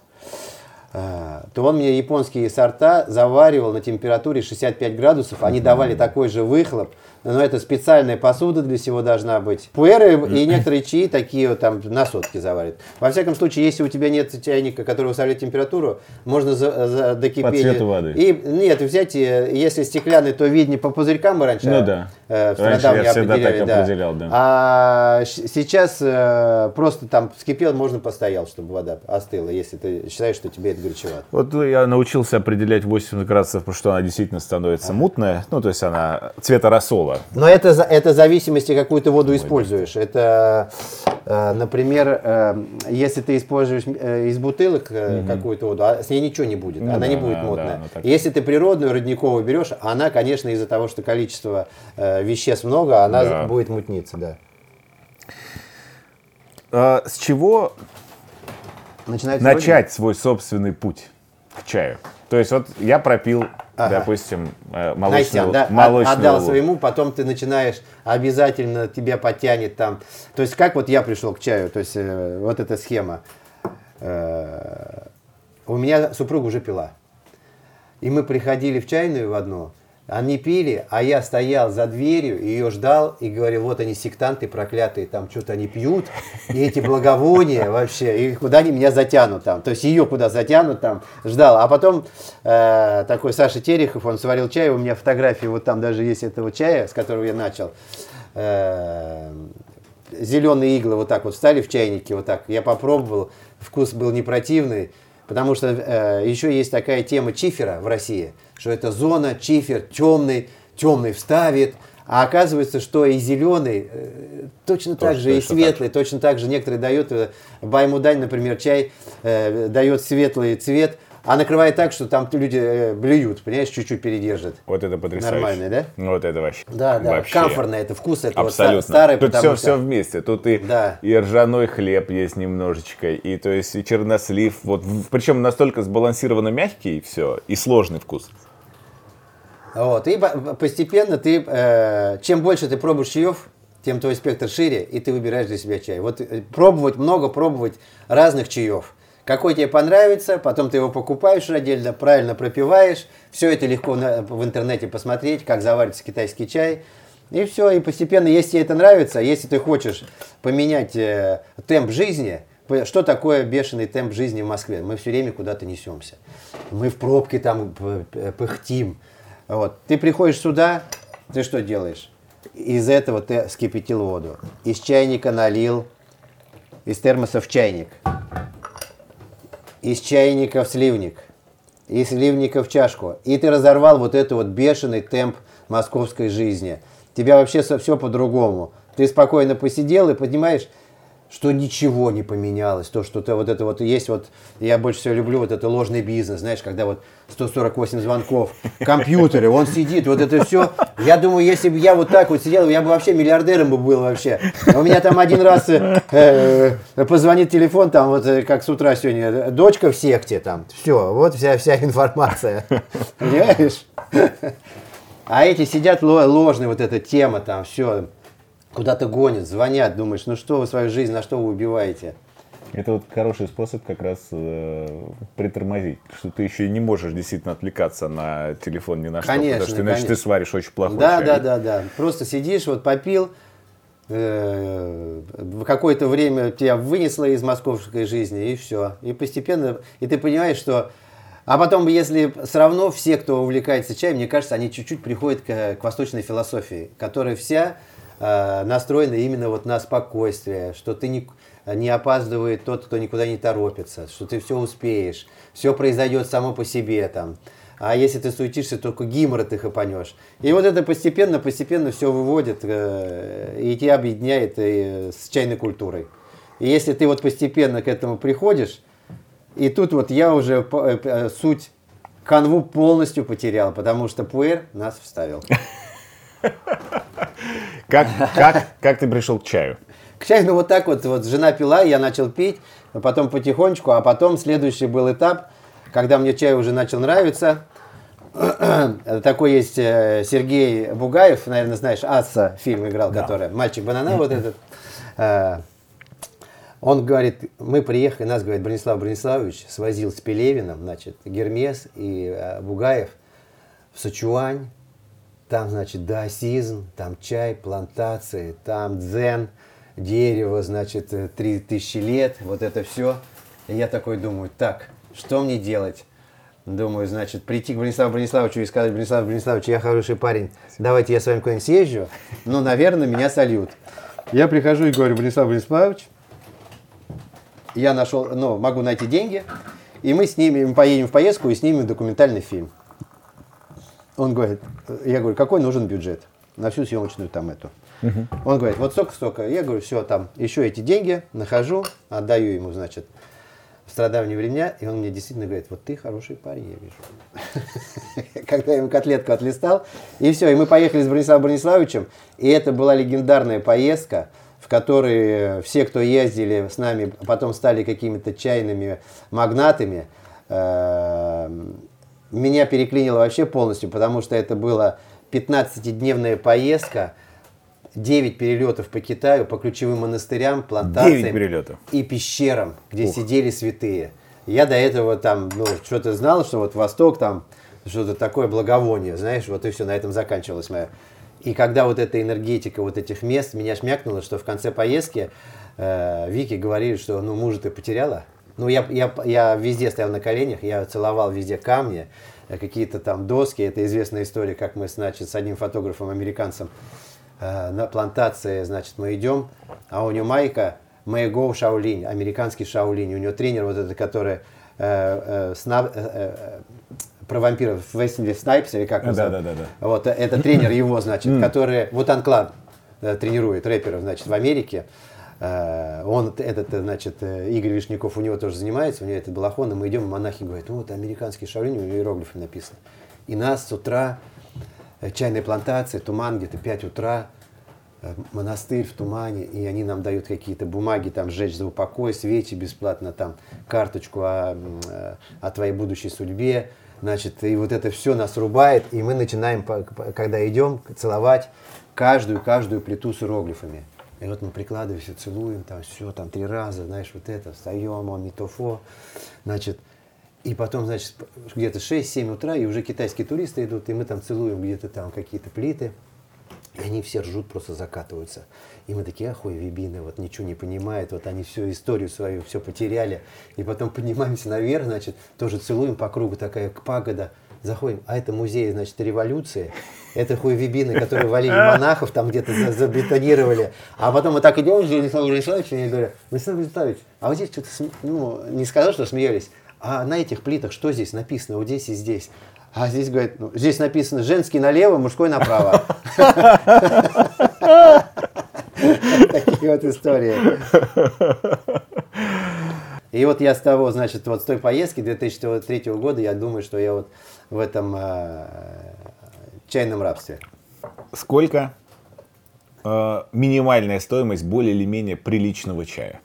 А, то он мне японские сорта заваривал на температуре 65 градусов. Они давали такой же выхлоп, но это специальная посуда для всего должна быть. Пуэры и некоторые чаи такие вот там на сотки заварят. Во всяком случае, если у тебя нет чайника, который выставляет температуру, можно за, за, докипеть. По цвету воды. И, нет, взять, если стеклянный, то виднее по пузырькам раньше ну, да. Э, в раньше я всегда так да. определял, да. А сейчас э, просто там вскипел, можно постоял, чтобы вода остыла, если ты считаешь, что тебе это горячевато. Вот я научился определять 80 градусов, потому что она действительно становится а. мутная, ну, то есть она цвета рассола. Но это, это зависимости, какую ты воду используешь. Это, э, например, э, если ты используешь э, из бутылок угу. какую-то воду, а с ней ничего не будет, ну, она да, не будет мутная. Да, так... Если ты природную родниковую берешь, она, конечно, из-за того, что количество веществ много, она да. будет мутниться, да. А, с чего Начинать начать свой собственный путь к чаю? То есть вот я пропил ага. допустим, э, молочного, да, молочного отдал своему, потом ты начинаешь, обязательно тебя потянет там. То есть как вот я пришел к чаю, то есть э, вот эта схема. Э, у меня супруга уже пила. И мы приходили в чайную в одну, они пили, а я стоял за дверью, ее ждал и говорил, вот они сектанты проклятые, там что-то они пьют, и эти благовония вообще, и куда они меня затянут там, то есть ее куда затянут там, ждал. А потом э, такой Саша Терехов, он сварил чай, у меня фотографии вот там даже есть этого чая, с которого я начал. Э, зеленые иглы вот так вот встали в чайнике, вот так, я попробовал, вкус был не противный, потому что э, еще есть такая тема чифера в России – что это зона, чифер, темный, темный вставит, а оказывается, что и зеленый э, точно так же, и светлый, так. точно так же. Некоторые дают, э, Баймудань, например, чай э, дает светлый цвет, а накрывает так, что там люди э, блюют, понимаешь, чуть-чуть передержат. Вот это потрясающе. Нормально, да? Вот это вообще. Да, да, вообще. комфортно, это вкус, это Абсолютно. Вот старый, Тут все, что... все вместе. Тут и, да. и ржаной хлеб есть немножечко, и то есть и чернослив. Вот, причем настолько сбалансированно мягкий все, и сложный вкус. Вот, и постепенно ты, э, чем больше ты пробуешь чаев, тем твой спектр шире, и ты выбираешь для себя чай. Вот э, пробовать много, пробовать разных чаев. Какой тебе понравится, потом ты его покупаешь отдельно, правильно пропиваешь. Все это легко на, в интернете посмотреть, как заварится китайский чай. И все, и постепенно, если тебе это нравится, если ты хочешь поменять э, темп жизни, что такое бешеный темп жизни в Москве? Мы все время куда-то несемся. Мы в пробке там пыхтим. Вот. Ты приходишь сюда, ты что делаешь? Из этого ты скипятил воду. Из чайника налил, из термоса в чайник. Из чайника в сливник. Из сливника в чашку. И ты разорвал вот этот вот бешеный темп московской жизни. Тебя вообще все по-другому. Ты спокойно посидел и понимаешь, что ничего не поменялось, то, что то вот это вот есть, вот я больше всего люблю вот это ложный бизнес, знаешь, когда вот 148 звонков, компьютеры, он сидит, вот это все. Я думаю, если бы я вот так вот сидел, я бы вообще миллиардером бы был вообще. У меня там один раз э, э, позвонит телефон, там вот э, как с утра сегодня, дочка в секте, там, все, вот вся, вся информация. Понимаешь? А эти сидят ложные, вот эта тема там, все, куда-то гонят, звонят, думаешь, ну что вы свою жизнь, на что вы убиваете? Это вот хороший способ как раз э, притормозить, что ты еще не можешь действительно отвлекаться на телефон ни на что, конечно, потому что иначе конечно. ты сваришь очень плохой да, чай. Да, да, да, Просто сидишь, вот попил, э, какое-то время тебя вынесло из московской жизни, и все. И постепенно, и ты понимаешь, что а потом, если все равно все, кто увлекается чаем, мне кажется, они чуть-чуть приходят к, к восточной философии, которая вся э, настроена именно вот на спокойствие, что ты не, не опаздывает тот, кто никуда не торопится, что ты все успеешь, все произойдет само по себе там. А если ты суетишься, только гимора ты хапанешь. И вот это постепенно, постепенно все выводит э, и тебя объединяет э, с чайной культурой. И если ты вот постепенно к этому приходишь, и тут вот я уже э, э, суть канву полностью потерял, потому что пуэр нас вставил. [laughs] Как, как, как ты пришел к чаю? К чаю, ну вот так вот, вот жена пила, я начал пить, потом потихонечку, а потом следующий был этап, когда мне чай уже начал нравиться. Такой есть э, Сергей Бугаев, наверное, знаешь, Аса фильм играл, да. который «Мальчик банана» вот этот. Э, он говорит, мы приехали, нас, говорит, Бронислав Брониславович свозил с Пелевиным, значит, Гермес и э, Бугаев в Сачуань, там, значит, даосизм, там чай, плантации, там дзен, дерево, значит, э, три тысячи лет, вот это все. И я такой думаю, так, что мне делать? Думаю, значит, прийти к Брониславу Брониславовичу и сказать, Бронислав Брониславович, я хороший парень, давайте я с вами куда-нибудь съезжу. Ну, наверное, меня сольют. Я прихожу и говорю, Бронислав Брониславович, я нашел, ну, могу найти деньги, и мы снимем, поедем в поездку и снимем документальный фильм. Он говорит, я говорю, какой нужен бюджет на всю съемочную там эту. Угу. Он говорит, вот столько-столько. Я говорю, все, там еще эти деньги нахожу, отдаю ему, значит, в страдавние времена, и он мне действительно говорит, вот ты хороший парень, я вижу. [laughs] Когда я ему котлетку отлистал, и все, и мы поехали с Брониславом Брониславовичем, и это была легендарная поездка, в которой все, кто ездили с нами, потом стали какими-то чайными магнатами, эм, меня переклинило вообще полностью, потому что это была 15-дневная поездка, 9 перелетов по Китаю, по ключевым монастырям, плантациям и пещерам, где Ух. сидели святые. Я до этого там, ну, что-то знал, что вот Восток там что-то такое благовоние, знаешь, вот и все, на этом заканчивалось мое. И когда вот эта энергетика вот этих мест меня шмякнула, что в конце поездки э, Вики говорили, что ну мужа ты потеряла. Ну я, я, я везде стоял на коленях, я целовал везде камни, э, какие-то там доски. Это известная история, как мы, значит, с одним фотографом американцем э, на плантации, значит, мы идем, а у него майка Go Shaolin, американский Шаолинь. У него тренер вот этот, который э, э, сна, э, э, про вампиров Вестли Снайпс или как Да, да, да, да. Вот это тренер его, [clears throat] значит, который вот Анклад э, тренирует рэперов, значит, в Америке. Э, Он, этот, э, значит, э, Игорь Вишняков, у него тоже занимается, у него этот балахон, и мы идем, монахи говорят, ну вот американский шаолинь, у него иероглифы написано. И нас с утра, чайная плантация, туман где-то 5 утра, монастырь в тумане, и они нам дают какие-то бумаги, там, сжечь за упокой, свечи бесплатно, там, карточку о, о твоей будущей судьбе, значит, и вот это все нас рубает, и мы начинаем, когда идем, целовать каждую-каждую плиту с иероглифами. И вот мы прикладываемся, целуем, там, все, там, три раза, знаешь, вот это, встаем, он митофо, значит, и потом, значит, где-то 6-7 утра, и уже китайские туристы идут, и мы там целуем где-то там какие-то плиты, и они все ржут, просто закатываются. И мы такие, ахуй, вибины, вот ничего не понимают, вот они всю историю свою, все потеряли. И потом поднимаемся наверх, значит, тоже целуем по кругу, такая пагода, заходим, а это музей, значит, революции. Это хуевибины, которые валили монахов, там где-то за- забетонировали. А потом мы так идем, Владислав Владиславович, и я говорю, Владислав Владиславович, а вот здесь что-то, ну, не сказал, что смеялись, а на этих плитах что здесь написано, вот здесь и здесь. А здесь, говорит, ну, здесь написано женский налево, мужской направо. Такие вот истории. И вот я с того, значит, вот с той поездки 2003 года, я думаю, что я вот в этом э, чайном рабстве. Сколько э, минимальная стоимость более или менее приличного чая?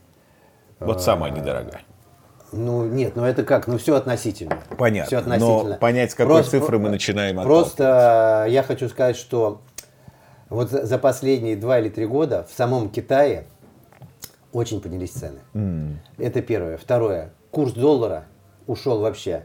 Вот самая недорогая. Ну, нет, ну это как, ну все относительно. Понятно. Все относительно. Но понять, с какой Просто- цифры мы начинаем Просто э, я хочу сказать, что вот за за последние два или три года в самом Китае очень поднялись цены. Это первое. Второе. Курс доллара ушел вообще.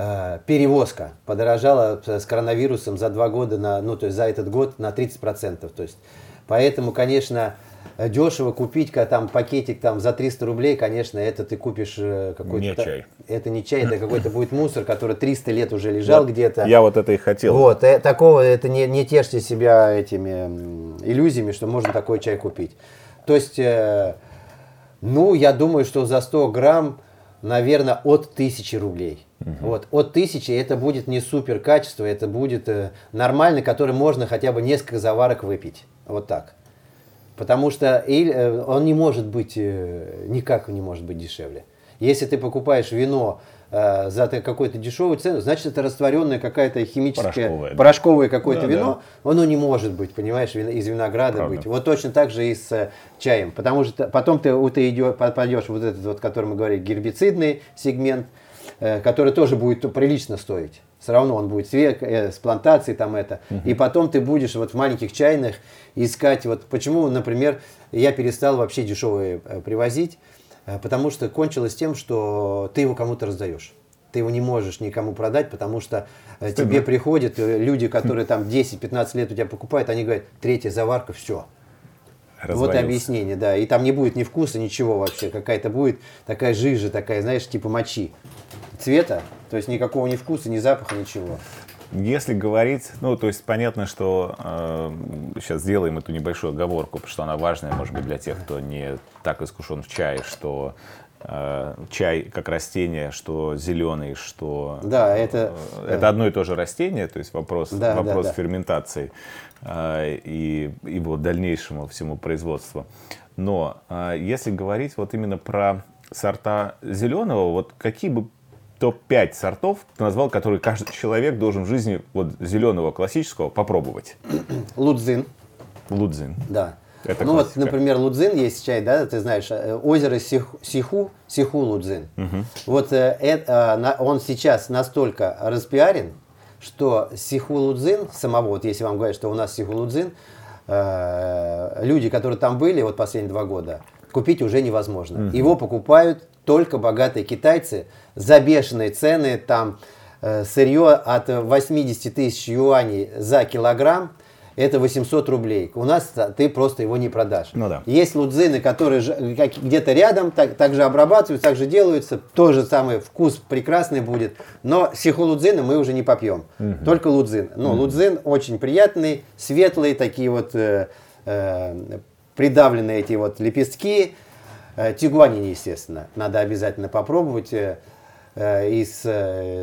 Э, Перевозка подорожала с коронавирусом за два года, на, ну то есть за этот год на 30%. То есть, поэтому, конечно, дешево купить там пакетик там за 300 рублей, конечно, это ты купишь э, какой-то... Не чай. Это не чай, это [clears throat] какой-то будет мусор, который 300 лет уже лежал Вот где-то. Я вот это и хотел. Вот, э, такого, это не, не тешьте себя этими иллюзиями, что можно такой чай купить. То есть, э, ну, я думаю, что за 100 грамм, наверное, от 1000 рублей. Вот, от 1000 это будет не супер качество, это будет э, нормально, который можно хотя бы несколько заварок выпить. Вот так. Потому что или, э, он не может быть, э, никак не может быть дешевле. Если ты покупаешь вино э, за какую-то дешевую цену, значит это растворенное какая-то химическое, Порошковое, да. порошковое какое-то Да, вино, оно не может быть, понимаешь, вин- из винограда Правда. быть. Вот точно так же и с э, чаем. Потому что потом ты, ты идё- попадешь вот этот, вот, который мы говорили, гербицидный сегмент, который тоже будет прилично стоить. Все равно он будет све- э, с плантацией там это. И потом ты будешь вот в маленьких чайных искать, вот почему, например, я перестал вообще дешевые э, привозить, э, потому что кончилось тем, что ты его кому-то раздаешь. Ты его не можешь никому продать, потому что э, тебе приходят э, люди, которые там 10-15 лет у тебя покупают, они говорят, третья заварка, все. Вот и объяснение, да. И там не будет ни вкуса, ничего вообще. Какая-то будет такая жижа, такая, знаешь, типа мочи. Цвета, то есть никакого ни вкуса, ни запаха, ничего. Если говорить, ну, то есть понятно, что сейчас сделаем эту небольшую оговорку, потому что она важная, может быть, для тех, кто не так искушен в чае, что э, чай как растение, что зеленый, что Да, это... э, это одно и то же растение, то есть вопрос, Да, да, вопрос да. ферментации э, и его дальнейшему всему производству. Но э, если говорить вот именно про сорта зеленого, вот какие бы топ-5 сортов ты назвал, которые каждый человек должен в жизни вот зеленого классического попробовать? [clears throat] Лудзин, Лудзин. да. Это ну вот, классика. например, Лудзин есть чай, да, ты знаешь, э, озеро Сих- Сиху, Сиху Лудзин. Вот э, э, он сейчас настолько распиарен, что Сиху Лудзин самого, вот если вам говорят, что у нас Сиху Лудзин, э, люди, которые там были вот последние два года, купить уже невозможно. Его покупают только богатые китайцы за бешеные цены, там э, сырье от 80 тысяч юаней за килограмм, это 800 рублей. У нас ты просто его не продашь. Ну да. Есть лудзины, которые где-то рядом, так, также обрабатываются, также делаются. Тот же самый вкус прекрасный будет. Но сихолудзины мы уже не попьем. Угу. Только лудзин. Ну, угу. лудзин очень приятный, светлые такие вот э, э, придавленные эти вот лепестки. Э, тигуанин, естественно, надо обязательно попробовать. Э, э, из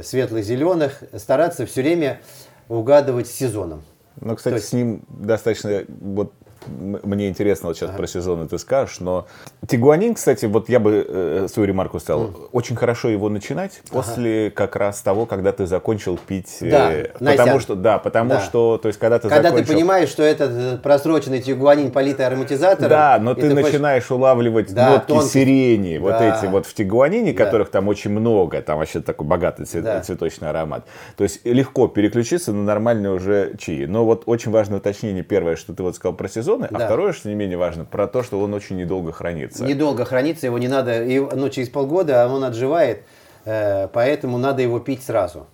светло-зеленых стараться все время угадывать сезоном. Ну, кстати, есть... с ним достаточно вот мне интересно вот сейчас ага. про сезоны ты скажешь, но Тигуанин, кстати, вот я бы э, свою ремарку сказал, mm. очень хорошо его начинать ага. после как раз того, когда ты закончил пить, э, да, э, потому что, да, потому да. что, то есть когда ты когда закончил... ты понимаешь, что это э, просроченный Тигуанин политый ароматизатором, да, но ты начинаешь хочешь... улавливать да, нотки тонкий... сирени, да. вот эти вот в Тигуанине, да. которых там очень много, там вообще такой богатый цвет, да. цветочный аромат, то есть легко переключиться на нормальный уже чаи, но вот очень важное уточнение первое, что ты вот сказал про сезон сезоны, а да. а второе, что не менее важно, про то, что он очень недолго хранится. Недолго хранится, его не надо, ну, через полгода он отживает, э, поэтому надо его пить сразу.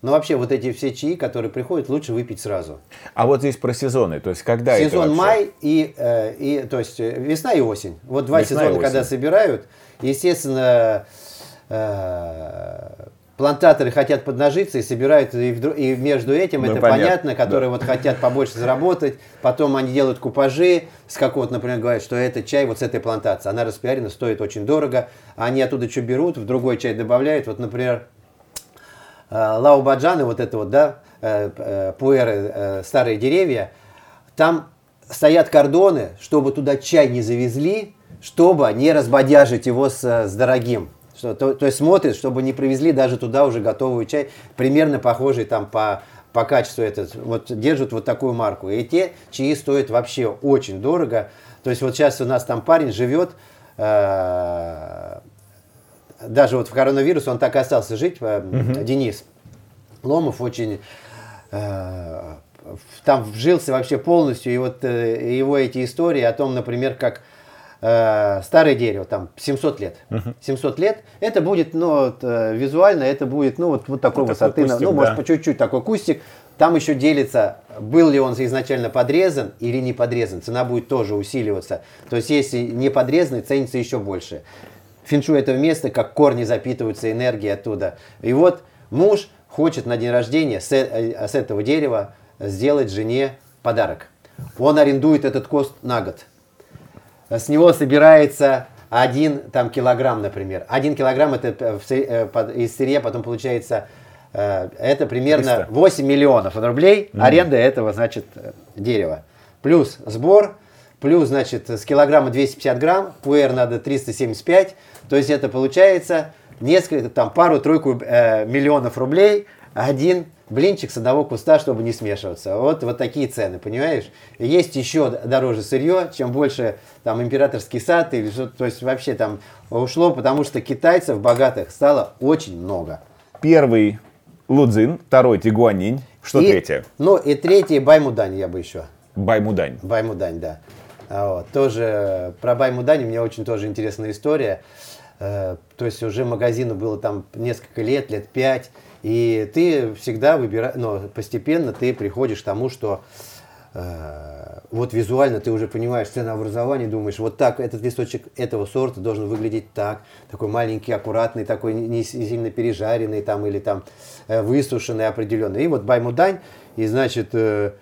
Но вообще вот эти все чаи, которые приходят, лучше выпить сразу. А вот здесь про сезоны, то есть когда Сезон это май и, э, и, то есть весна и осень. Вот два весна сезона, когда собирают, естественно, плантаторы хотят поднажиться и собирают, и, в, и между этим, ну, это понятно, понятно которые да. вот хотят побольше заработать, потом они делают купажи, с какого-то, например, говорят, что это чай вот с этой плантации, она распиарена, стоит очень дорого, они оттуда что берут, в другой чай добавляют, вот, например, э, лаубаджаны, вот это вот, да, э, э, пуэры, старые деревья, там стоят кордоны, чтобы туда чай не завезли, чтобы не разбодяжить его с, с дорогим. Что, то, то есть смотрит, чтобы не привезли даже туда уже готовый чай, примерно похожий там по, по качеству этот. Вот держат вот такую марку. И те чаи стоят вообще очень дорого. То есть вот сейчас у нас там парень живет, э, даже вот в коронавирус он так и остался жить, э, угу. Денис Ломов очень э, там вжился вообще полностью. И вот э, его эти истории о том, например, как э, старое дерево, там 700 лет. Угу. 700 лет, это будет, ну, вот, э, визуально это будет, ну, вот, вот такой вот высоты, такой кустик, ну, да. может, по чуть-чуть такой кустик. Там еще делится, был ли он изначально подрезан или не подрезан. Цена будет тоже усиливаться. То есть, если не подрезанный, ценится еще больше. Финшу это место, как корни запитываются энергией оттуда. И вот муж хочет на день рождения с, э, с этого дерева сделать жене подарок. Он арендует этот кост на год с него собирается один там, килограмм, например. Один килограмм это э, э, из сырья потом получается, э, это примерно 300. 8 миллионов рублей mm. аренда этого, значит, дерева. Плюс сбор, плюс, значит, с килограмма 250 грамм, пуэр надо 375, то есть это получается несколько, там, пару-тройку э, миллионов рублей, один блинчик с одного куста, чтобы не смешиваться. Вот, вот такие цены, понимаешь? Есть еще дороже сырье, чем больше там императорский сад или что-то, то есть вообще там ушло, потому что китайцев богатых стало очень много. Первый Лудзин, второй Тигуанинь, что и, третье? Ну и третий Баймудань я бы еще. Баймудань. Баймудань, да. А вот. Тоже про Баймудань у меня очень тоже интересная история. Э, то есть уже магазину было там несколько лет, лет пять. И ты всегда выбираешь, но постепенно ты приходишь к тому, что э, вот визуально ты уже понимаешь ценообразование, думаешь, вот так этот листочек этого сорта должен выглядеть так, такой маленький, аккуратный, такой не сильно пережаренный там или там э, высушенный определенный. И вот баймудань, и значит э,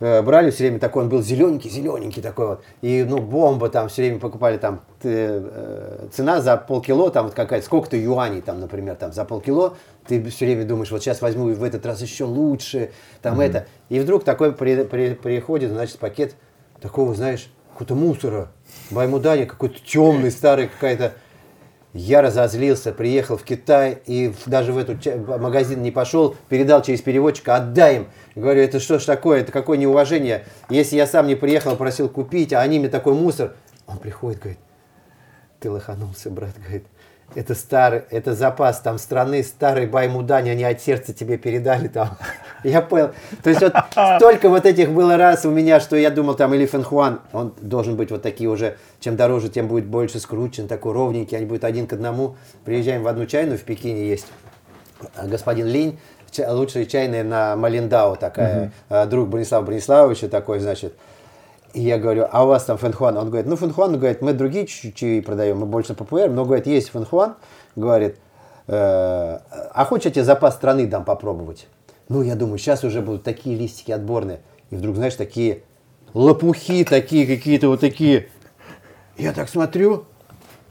Э, брали все время такой, он был зелененький, зелененький такой вот. И, ну, бомба там все время покупали там, э, цена за полкило, там вот какая-то, сколько-то юаней там, например, там за полкило, ты все время думаешь, вот сейчас возьму в этот раз еще лучше, там mm-hmm. это. И вдруг такой при, при, приходит, значит, пакет такого, знаешь, какого-то мусора, баймудани, какой-то темный, старый какая-то я разозлился, приехал в Китай и даже в этот магазин не пошел, передал через переводчика, отдай им. Говорю, это что ж такое, это какое неуважение. Если я сам не приехал, просил купить, а они мне такой мусор. Он приходит, говорит, ты лоханулся, брат, говорит, это старый, это запас там страны, старый Баймудань, они от сердца тебе передали там. [laughs] Я понял. То есть вот [laughs] столько вот этих было раз у меня, что я думал там или Фэнхуан, он должен быть вот такие уже, чем дороже, тем будет больше скручен, такой ровненький, они будут один к одному. Приезжаем в одну чайную в Пекине есть. господин Линь, лучшая чайная на Маляньдао такая, угу. друг Бронислава Брониславовича такой, значит. И я говорю, а у вас там фэнхуан? Он говорит, ну фэнхуан, говорит, мы другие чаи продаем, мы больше пуэр, но, говорит, есть фэнхуан, говорит, э, а хочешь я запас страны дам попробовать? Ну, я думаю, сейчас уже будут такие листики отборные. И вдруг, знаешь, такие лопухи, такие какие-то вот такие. Я так смотрю,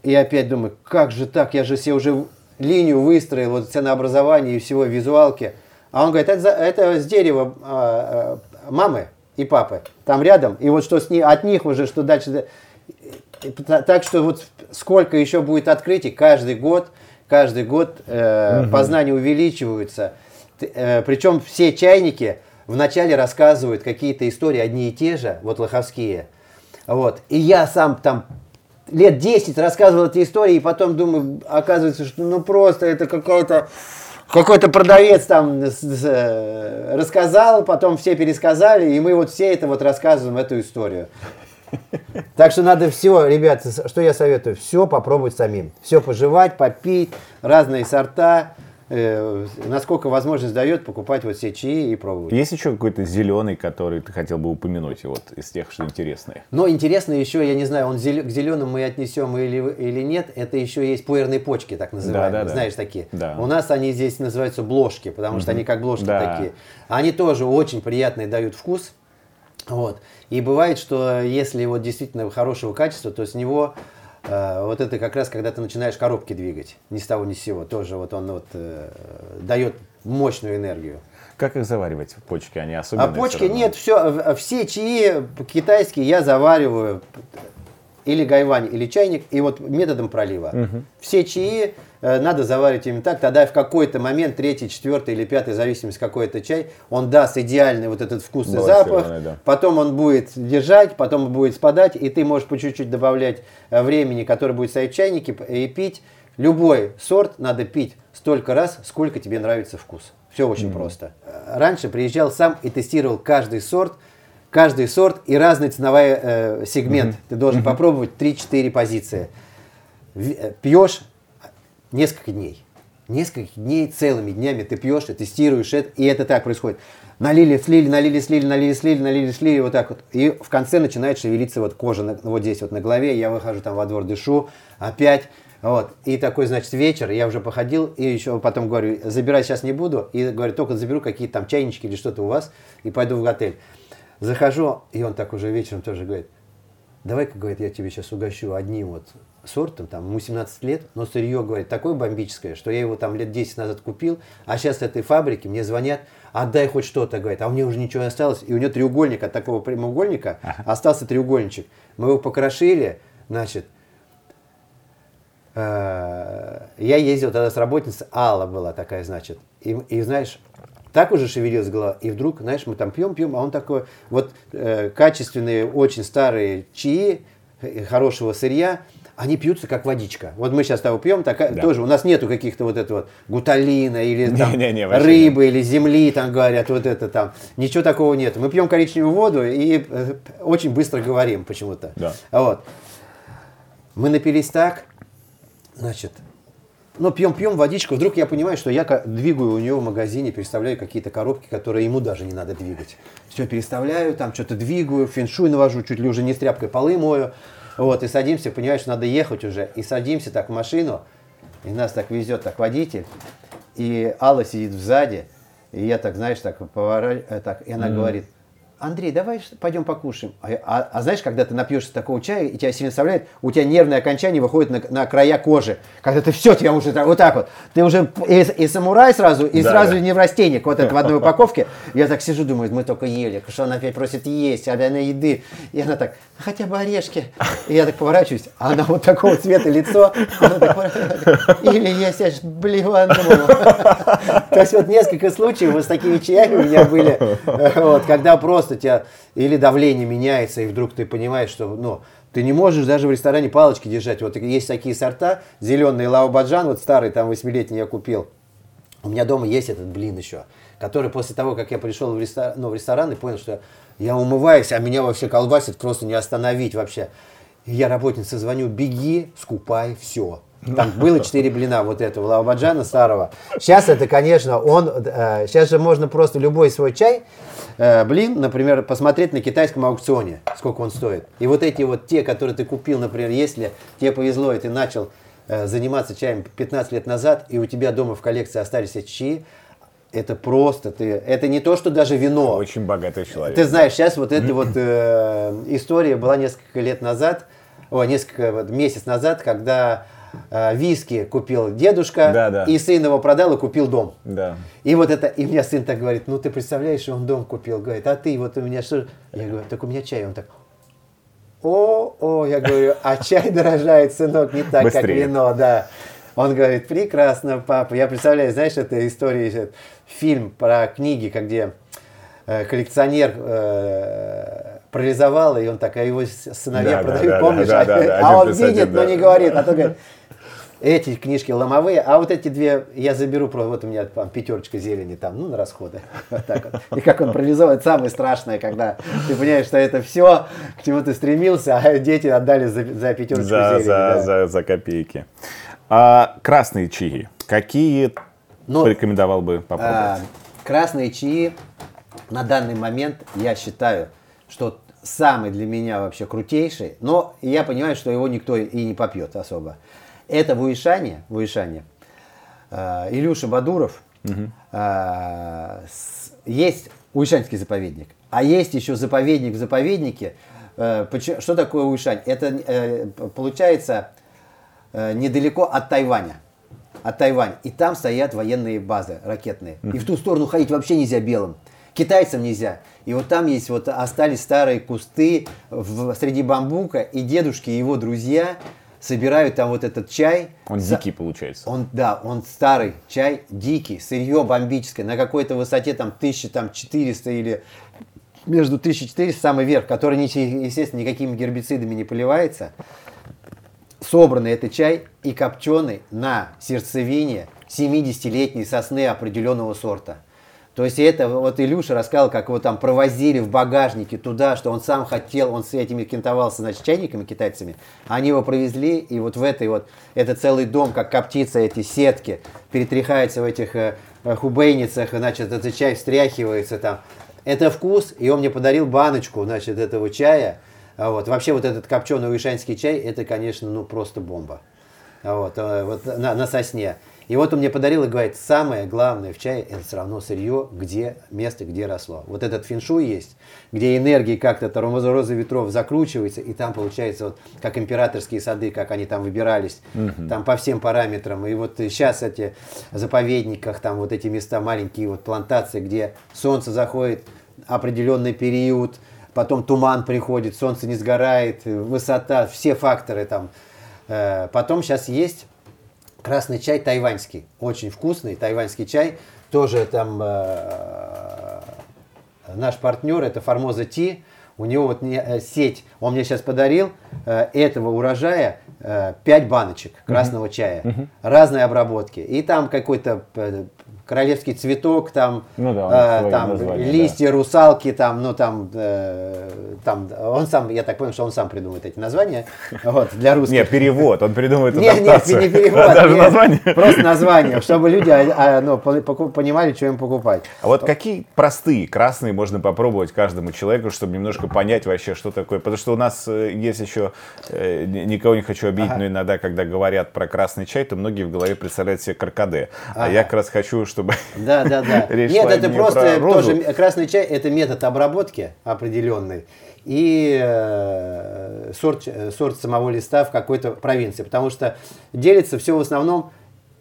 и опять думаю, как же так, я же себе уже линию выстроил, вот ценообразование и всего, визуалки. А он говорит, это, это с дерева а, а, мамы и папы, там рядом. И вот что с ней, от них уже, что дальше. Так что вот сколько еще будет открытий, каждый год, каждый год э, угу. познания увеличиваются. Э, причем все чайники вначале рассказывают какие-то истории одни и те же, вот лоховские. Вот. И я сам там лет 10 рассказывал эти истории, и потом думаю, оказывается, что ну просто это какой-то какой-то продавец там э, рассказал, потом все пересказали, и мы вот все это вот рассказываем, эту историю. Так что надо все, ребят, что я советую, все попробовать самим. Все пожевать, попить, разные сорта э, насколько возможность дает покупать вот все чаи и пробовать. Есть еще какой-то зеленый, который ты хотел бы упомянуть, вот из тех, что интересные? Но интересно еще, я не знаю, он зел... к зеленым мы отнесем или, или нет, это еще есть пуэрные почки, так называемые, да, да, знаешь, да. такие. Да. У нас они здесь называются бложки, потому что угу. они как бложки да. такие. Они тоже очень приятные дают вкус. Вот. И бывает, что если вот действительно хорошего качества, то с него вот это как раз, когда ты начинаешь коробки двигать, ни с того ни с сего, тоже вот он вот э, дает мощную энергию. Как их заваривать, почки? Они особенно. А почки нет, все, все чаи китайские я завариваю или гайвань, или чайник, и вот методом пролива. Угу. Все чаи э, надо заваривать именно так, тогда в какой-то момент, третий, четвертый или пятый, в зависимости какой это чай, он даст идеальный вот этот вкусный запах, да. потом он будет держать, потом он будет спадать, и ты можешь по чуть-чуть добавлять э, времени, который будет стоять в чайнике, и пить. Любой сорт надо пить столько раз, сколько тебе нравится вкус. Все очень mm просто. Раньше приезжал сам и тестировал каждый сорт, каждый сорт и разный ценовой э, сегмент. Mm-hmm. Ты должен mm-hmm. попробовать 3-4 позиции. Э, пьешь несколько дней. Несколько дней, целыми днями ты пьешь и тестируешь это, и это так происходит. Налили, слили, налили, слили, налили, слили, налили, слили, вот так вот. И в конце начинает шевелиться вот кожа на, вот здесь вот на голове. Я выхожу там во двор, дышу, опять. Вот. И такой, значит, вечер, я уже походил, и еще потом говорю, забирать сейчас не буду. И говорю, только заберу какие-то там чайнички или что-то у вас, и пойду в отель. Захожу, и он так уже вечером тоже говорит, давай-ка, говорит, я тебе сейчас угощу одним вот сортом, там, ему 17 лет, но сырье, говорит, такое бомбическое, что я его там лет 10 назад купил, а сейчас этой фабрики мне звонят, отдай хоть что-то, говорит, а у меня уже ничего не осталось, и у него треугольник от такого прямоугольника, ага. остался треугольничек. Мы его покрошили, значит, э, я ездил тогда с работницей, Алла была такая, значит, и, и знаешь, так уже шевелилась голова. И вдруг, знаешь, мы там пьем, пьем, а он такой, вот э, качественные, очень старые чаи, э, хорошего сырья, они пьются как водичка. Вот мы сейчас того пьем, так, да. тоже у нас нету каких-то вот этого вот гуталина или там, не, не, не, рыбы нет. или земли, там говорят, вот это там. Ничего такого нет. Мы пьем коричневую воду и э, очень быстро говорим почему-то. Да. Вот. Мы напились так, значит, но пьем-пьем водичку, вдруг я понимаю, что я двигаю у него в магазине, переставляю какие-то коробки, которые ему даже не надо двигать. Все переставляю, там что-то двигаю, феншуй навожу, чуть ли уже не с тряпкой полы мою. Вот, и садимся, понимаешь, что надо ехать уже. И садимся так в машину, и нас так везет так водитель, и Алла сидит сзади, и я так, знаешь, так поворачиваю, так, и она mm-hmm. говорит, Андрей, давай пойдем покушаем. А, а, а знаешь, когда ты напьешься такого чая, и тебя сильно вставляет, у тебя нервное окончание выходит на, на края кожи. Когда ты все, тебя уже так, вот так вот. Ты уже и, и самурай сразу, и да, сразу да. неврастенник. Вот это в одной [laughs] упаковке. Я так сижу, думаю, мы только ели. Что она опять просит есть, а она еды. И она так, хотя бы орешки. И я так поворачиваюсь, а она вот такого цвета лицо. Или я сейчас блевану. То есть вот несколько случаев вот с такими чаями у меня были, вот, когда просто тебя или давление меняется, и вдруг ты понимаешь, что ну, ты не можешь даже в ресторане палочки держать. Вот есть такие сорта, зеленый лаобаджан, вот старый, там восьмилетний я купил. У меня дома есть этот блин еще, который после того, как я пришел в ресторан, ну, в ресторан и понял, что я умываюсь, а меня вообще колбасит, просто не остановить вообще. И я работнице звоню, беги, скупай, все. Там было четыре блина вот этого Лавабаджана старого. Сейчас это, конечно, он... Э, сейчас же можно просто любой свой чай, э, блин, например, посмотреть на китайском аукционе, сколько он стоит. И вот эти вот те, которые ты купил, например, если тебе повезло, и ты начал э, заниматься чаем 15 лет назад, и у тебя дома в коллекции остались эти чаи, это просто ты, это не то, что даже вино. Очень богатый человек. Ты знаешь, сейчас вот эта вот э, история была несколько лет назад, о, несколько вот, месяц назад, когда э, виски купил дедушка, Да, да. и сын его продал и купил дом. Да. И вот это, и меня сын так говорит, ну ты представляешь, он дом купил, говорит, а ты вот у меня что? Я говорю, так у меня чай, он так, о, о, я говорю, а чай дорожает, сынок, не так, как Быстрее. вино, да. Он говорит, прекрасно, папа. Я представляю, знаешь, это история, фильм про книги, как где э, коллекционер э, прорезовал, и он так, а его сыновья Да, да, продают, да, помнишь? да, да, да, а один он видит, один, но да. не говорит, а то говорит, эти книжки ломовые, а вот эти две я заберу, вот у меня там пятерочка зелени там, ну, на расходы. [laughs] Вот так вот. И как он прорисовывает, самое страшное, когда ты понимаешь, что это все, к чему ты стремился, а дети отдали за, за пятерочку За, зелени. за, да. за, за копейки. А красные чаи. Какие Ну, порекомендовал бы А, попробовать? красные чаи на данный момент я считаю, что самый для меня вообще крутейший, но я понимаю, что его никто и не попьет особо. Это Вуишане, Вуишане. А, Илюша Бадуров. А, с- есть Уишанский заповедник, а есть еще заповедник в заповеднике. Э, Что такое Уишань? Это э, получается э, недалеко от Тайваня. От Тайваня. И там стоят военные базы ракетные. И в ту сторону ходить вообще нельзя белым. Китайцам нельзя. И вот там есть вот остались старые кусты в- среди бамбука, и дедушки и его друзья собирают там вот этот чай. Он За- дикий получается. он, да, он старый чай, дикий, сырье бомбическое, на какой-то высоте там 1400 или между 1400 самый верх, который, естественно, никакими гербицидами не поливается. Собранный это чай и копченый на сердцевине 70-летней сосны определенного сорта. То есть это вот Илюша рассказал, как его там провозили в багажнике туда, что он сам хотел, он с этими кентовался, значит, чайниками китайцами. Они его провезли, и вот в этой вот, это целый дом, как коптится эти сетки, перетряхается в этих э, э, хубейницах, значит, этот чай встряхивается там. Это вкус, и он мне подарил баночку, значит, этого чая. А Вот. Вообще вот этот копченый уишанский чай, это, конечно, ну просто бомба. А Вот, э, вот на, на сосне. И вот он мне подарил и говорит, самое главное в чае, это все равно сырье, где место, где росло. Вот этот феншуй есть, где энергии как-то тормоза розы ветров закручивается, и там получается вот как императорские сады, как они там выбирались, там по всем параметрам. И вот сейчас эти заповедниках, там вот эти места, маленькие вот плантации, где солнце заходит определенный период, потом туман приходит, солнце не сгорает, высота, все факторы там. Э, Потом сейчас есть красный чай тайваньский, очень вкусный тайваньский чай, тоже там э, наш партнер, это Формоза Ти, у него вот не- э, сеть, он мне сейчас подарил э, этого урожая 5 баночек красного чая, разной обработки. И там какой-то э, королевский цветок, там, Ну да, э, там названия, листья русалки, там, ну там, э, там, он сам, я так понял, что он сам придумывает эти названия, вот, для русских. Нет, перевод, он придумывает Нет, [laughs] нет, не перевод. Даже нет. название. Просто название, чтобы люди а, а, ну, понимали, что им покупать. А вот какие простые красные можно попробовать каждому человеку, чтобы немножко понять вообще, что такое? Потому что у нас э, есть еще, э, ни- никого не хочу обидеть, но иногда, когда говорят про красный чай, то многие в голове представляют себе каркаде. А я как раз хочу, чтобы Да, да, да. [laughs] речь Нет, это не просто тоже красный чай, это метод обработки определенный и э, сорт, э, сорт самого листа в какой-то провинции. Потому что делится все в основном,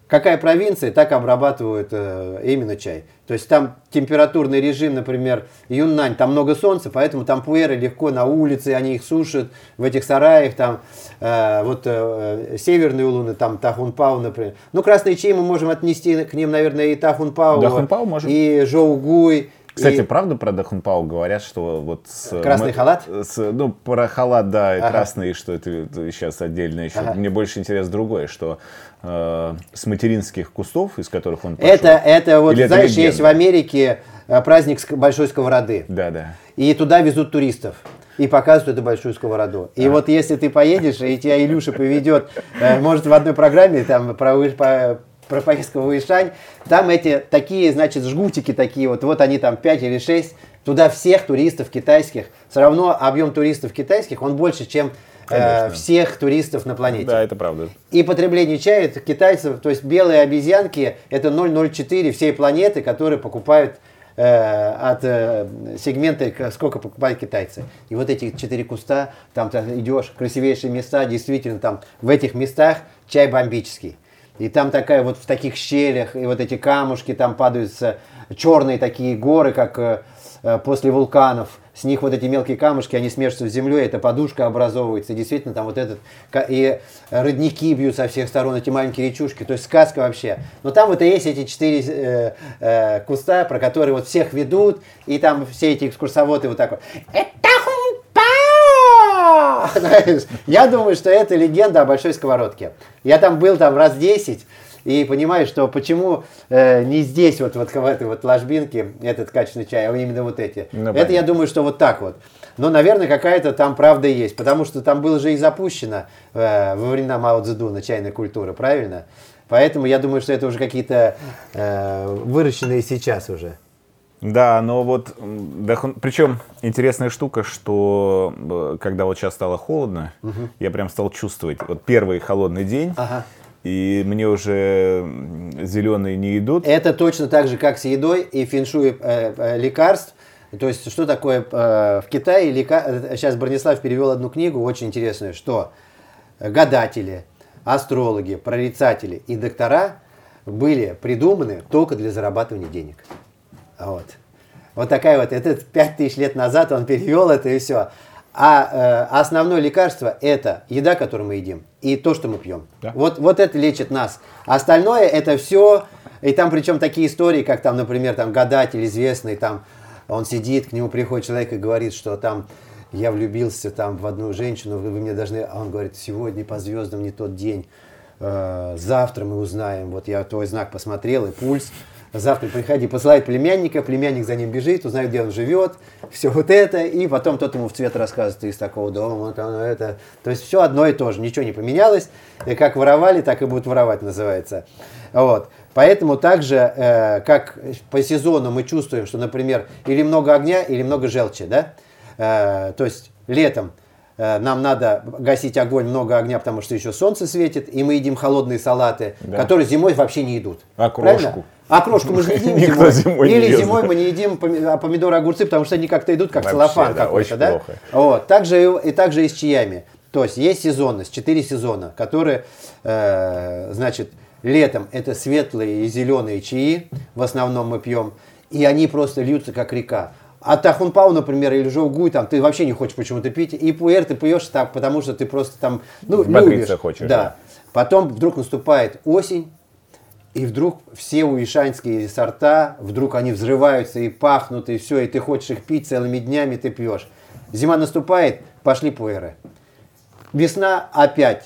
какая провинция, так обрабатывают э, именно чай. То есть там температурный режим, например, Юннань, там много солнца, поэтому там пуэры легко на улице, они их сушат в этих сараях, там э, вот э, э, северные улуны, там Тахунпау, например. Ну, красные чаи мы можем отнести к ним, наверное, и Тахунпау, можем. и Жоугуй. Кстати, и- правда про Дахунпау говорят, что вот... с- Красный мы- халат? с- ну, про халат, да, и Ага. красный, что это, это сейчас отдельно еще. Ага. Мне больше интерес другое, что э, с материнских кустов, из которых он пошел... это, это вот, Или это знаешь, есть легенда? в Америке э, праздник большой сковороды. Да, да. И туда везут туристов. и показывают эту большую сковороду. И вот если ты поедешь, и тебя Илюша поведет, э, может, в одной программе там про, по, про поездку в Уишань, там эти такие, значит, жгутики такие, вот, вот они там 5 или 6, туда всех туристов китайских, все равно объем туристов китайских, он больше, чем э, всех туристов на планете. Да, это правда. И потребление чая это китайцев, то есть белые обезьянки, это 0,04 всей планеты, которые покупают э, от э, сегмента, сколько покупают китайцы. И вот эти четыре куста, там ты идешь, красивейшие места, действительно, там в этих местах чай бомбический. И там такая вот в таких щелях, и вот эти камушки там падаются, черные такие горы, как э, э, после вулканов. С них вот эти мелкие камушки, они смешиваются с землей, эта подушка образовывается. И действительно там вот этот, и родники бьют со всех сторон, эти маленькие речушки. То есть сказка вообще. Но там вот и есть эти четыре э, э, куста, про которые вот всех ведут. И там все эти экскурсоводы вот так вот. Это [laughs] я думаю, что это легенда о большой сковородке. Я там был там раз 10 и понимаю, что почему э, не здесь вот, вот в этой вот ложбинке этот качественный чай, а именно вот эти. Ну, это я думаю, что вот так вот. Но, наверное, какая-то там правда есть, потому что там было же и запущено э, во времена Мао Цзэдуна чайная культура, правильно? Поэтому я думаю, что это уже какие-то э, выращенные сейчас уже. Да, но вот, да, причем интересная штука, что э, когда вот сейчас стало холодно, угу. я прям стал чувствовать, вот первый холодный день, ага. и мне уже зеленые не идут. Это точно так же, как с едой и феншуй э, э, лекарств. То есть, что такое э, в Китае, лека... Э, сейчас Бронислав перевел одну книгу, очень интересную, что гадатели, астрологи, прорицатели и доктора были придуманы только для зарабатывания денег. Вот. Вот такая вот, это 5000 лет назад он перевел это и все. А э, основное лекарство это еда, которую мы едим, и то, что мы пьем. Да. Вот, вот это лечит нас. Остальное это все, и там причем такие истории, как там, например, там гадатель известный, там он сидит, к нему приходит человек и говорит, что там я влюбился там в одну женщину, вы, вы мне должны, а он говорит, сегодня по звездам не тот день, э, завтра мы узнаем, вот я твой знак посмотрел и пульс, завтра приходи, посылает племянника, племянник за ним бежит, узнает, где он живет, все вот это, и потом тот ему в цвет рассказывает, ты из такого дома, вот оно это. То есть все одно и то же, ничего не поменялось, и как воровали, так и будут воровать, называется. Вот. Поэтому также, э, как по сезону мы чувствуем, что, например, или много огня, или много желчи, да? Э, то есть летом нам надо гасить огонь, много огня, потому что еще солнце светит, и мы едим холодные салаты, да. которые зимой вообще не идут. А крошку? А крошку мы же не [laughs] едим зимой. зимой Или не зимой мы не едим а помидоры, огурцы, потому что они как-то идут как вообще, целлофан да, какой-то, да? Плохо. Вот. Также и также и с чаями. То есть есть сезонность, четыре сезона, которые, э, значит, летом это светлые и зеленые чаи, в основном мы пьем, и они просто льются как река. А Тахунпау, например, или Жоугуй, там, ты вообще не хочешь почему-то пить. И пуэр ты пьешь так, потому что ты просто там, ну, любишь. хочешь. Да. да. Потом вдруг наступает осень, и вдруг все уишанские сорта, вдруг они взрываются и пахнут, и все, и ты хочешь их пить целыми днями, ты пьешь. Зима наступает, пошли пуэры. Весна опять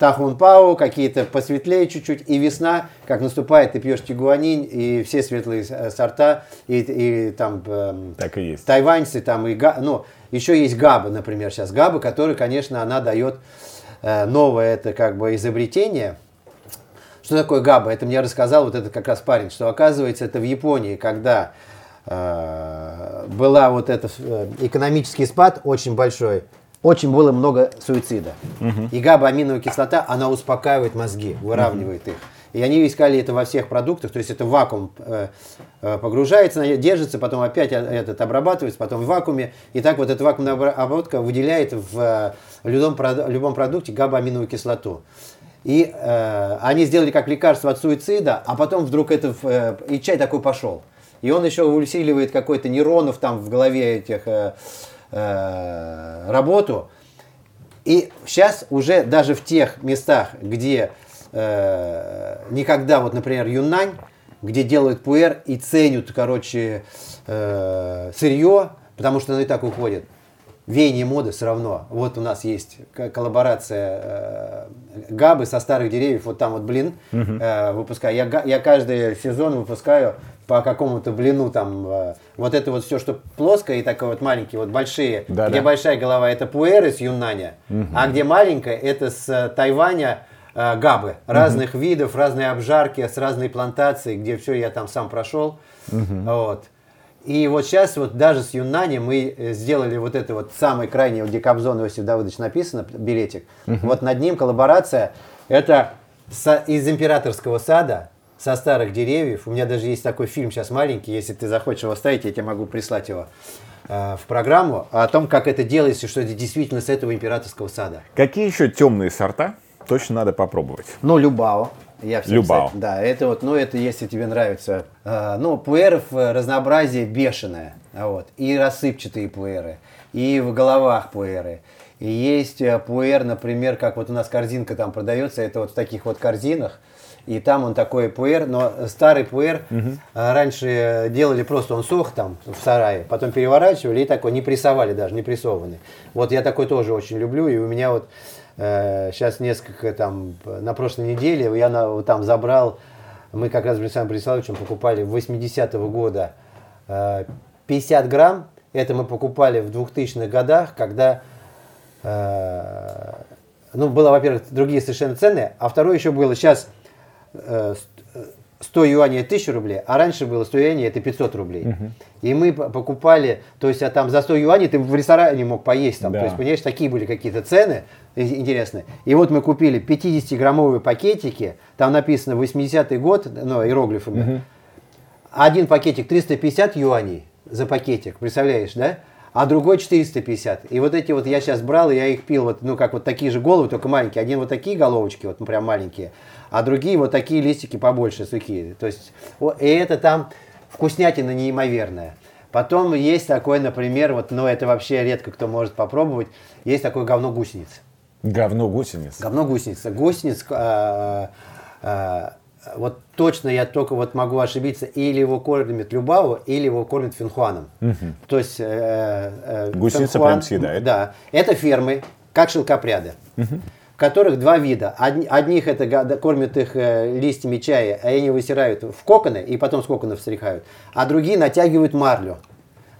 Тахунпао, какие-то посветлее чуть-чуть, и весна, как наступает, ты пьешь тигуанинь, и все светлые э, сорта, и, и там э, так и есть. тайваньцы, там, и, ну, еще есть габа, например, сейчас габа, которая, конечно, она дает э, новое это как бы изобретение. Что такое габа? Это мне рассказал вот этот как раз парень, что оказывается это в Японии, когда э, была вот этот э, экономический спад очень большой, очень было много суицида. Угу. И габа-аминовая кислота, она успокаивает мозги, выравнивает угу. их. И они искали это во всех продуктах, то есть это вакуум э, э, погружается, держится, потом опять этот обрабатывается, потом в вакууме. И так вот эта вакуумная обработка выделяет в любом, любом продукте габа-аминовую кислоту. И э, они сделали как лекарство от суицида, а потом вдруг это, э, и чай такой пошел. И он еще усиливает какой-то нейронов там в голове этих э, э, работу. И сейчас уже даже в тех местах, где э, никогда, вот, например, Юннань, где делают пуэр и ценят, короче, э, сырье, потому что оно и так уходит. Веяние моды все равно. Вот у нас есть коллаборация э, Габы со старых деревьев. Вот там вот блин угу. э, выпускаю. Я, я каждый сезон выпускаю по какому-то блину там, э, вот это вот все, что плоское и такое вот маленькие, вот большие, Да, где да. большая голова, это пуэры с Юнаня, а где маленькая, это с э, Тайваня э, габы, разных видов, разные обжарки, с разной плантацией, где все я там сам прошел. Вот. И вот сейчас вот даже с Юнани мы э, сделали вот это вот самый крайний, где Кобзон Иосиф Давыдович написано, билетик. Вот над ним коллаборация. Это из императорского сада, со старых деревьев. У меня даже есть такой фильм сейчас маленький, если ты захочешь его ставить, я тебе могу прислать его э, в программу, о том, как это делается, и что это действительно с этого императорского сада. Какие еще темные сорта точно надо попробовать? Ну, Любао. Я всем Любао. совет- Да, это вот, ну, это если тебе нравится. э, ну, пуэров э, разнообразие бешеное. Вот. И рассыпчатые пуэры, и в головах пуэры. И есть пуэр, например, как вот у нас корзинка там продается, это вот в таких вот корзинах. И там он такой пуэр, но старый пуэр э, раньше делали просто, он сох там в сарае, потом переворачивали и такой, не прессовали даже, не прессованный. Вот я такой тоже очень люблю, и у меня вот сейчас несколько там, на прошлой неделе я на, там забрал, мы как раз с Александром Бориславовичем покупали 80-го года э, 50 грамм, это мы покупали в 2000-х годах, когда э, ну, было, во-первых, другие совершенно цены, а второе еще было, сейчас э, 100 юаней это 1000 рублей, а раньше было 100 юаней это 500 рублей. И мы покупали, то есть а там за 100 юаней ты в ресторане мог поесть, там, Да. то есть, понимаешь, такие были какие-то цены интересные. И вот мы купили 50-граммовые пакетики, там написано 80-й год, ну, иероглифами. Один пакетик 350 юаней за пакетик, представляешь, да? А другой 450. И вот эти вот я сейчас брал, и я их пил, вот, ну, как вот такие же головы, только маленькие. Один вот такие головочки, вот ну, прям маленькие, а другие вот такие листики побольше, сухие. То есть, и это там вкуснятина неимоверная. Потом есть такой, например, вот, ну, это вообще редко кто может попробовать, есть такое говно гусениц. Говно гусениц. Говно гусеница. Гусениц, а, а, вот точно я только вот могу ошибиться, или его кормят Любао, или его кормят финхуаном. То есть... э, э, Гусеница финхуан- прям съедает? Да. Это фермы, как шелкопряды. В которых два вида. Одни- одних это кормят их э, листьями чая, а они высирают в коконы и потом с коконов встряхают. А другие натягивают марлю.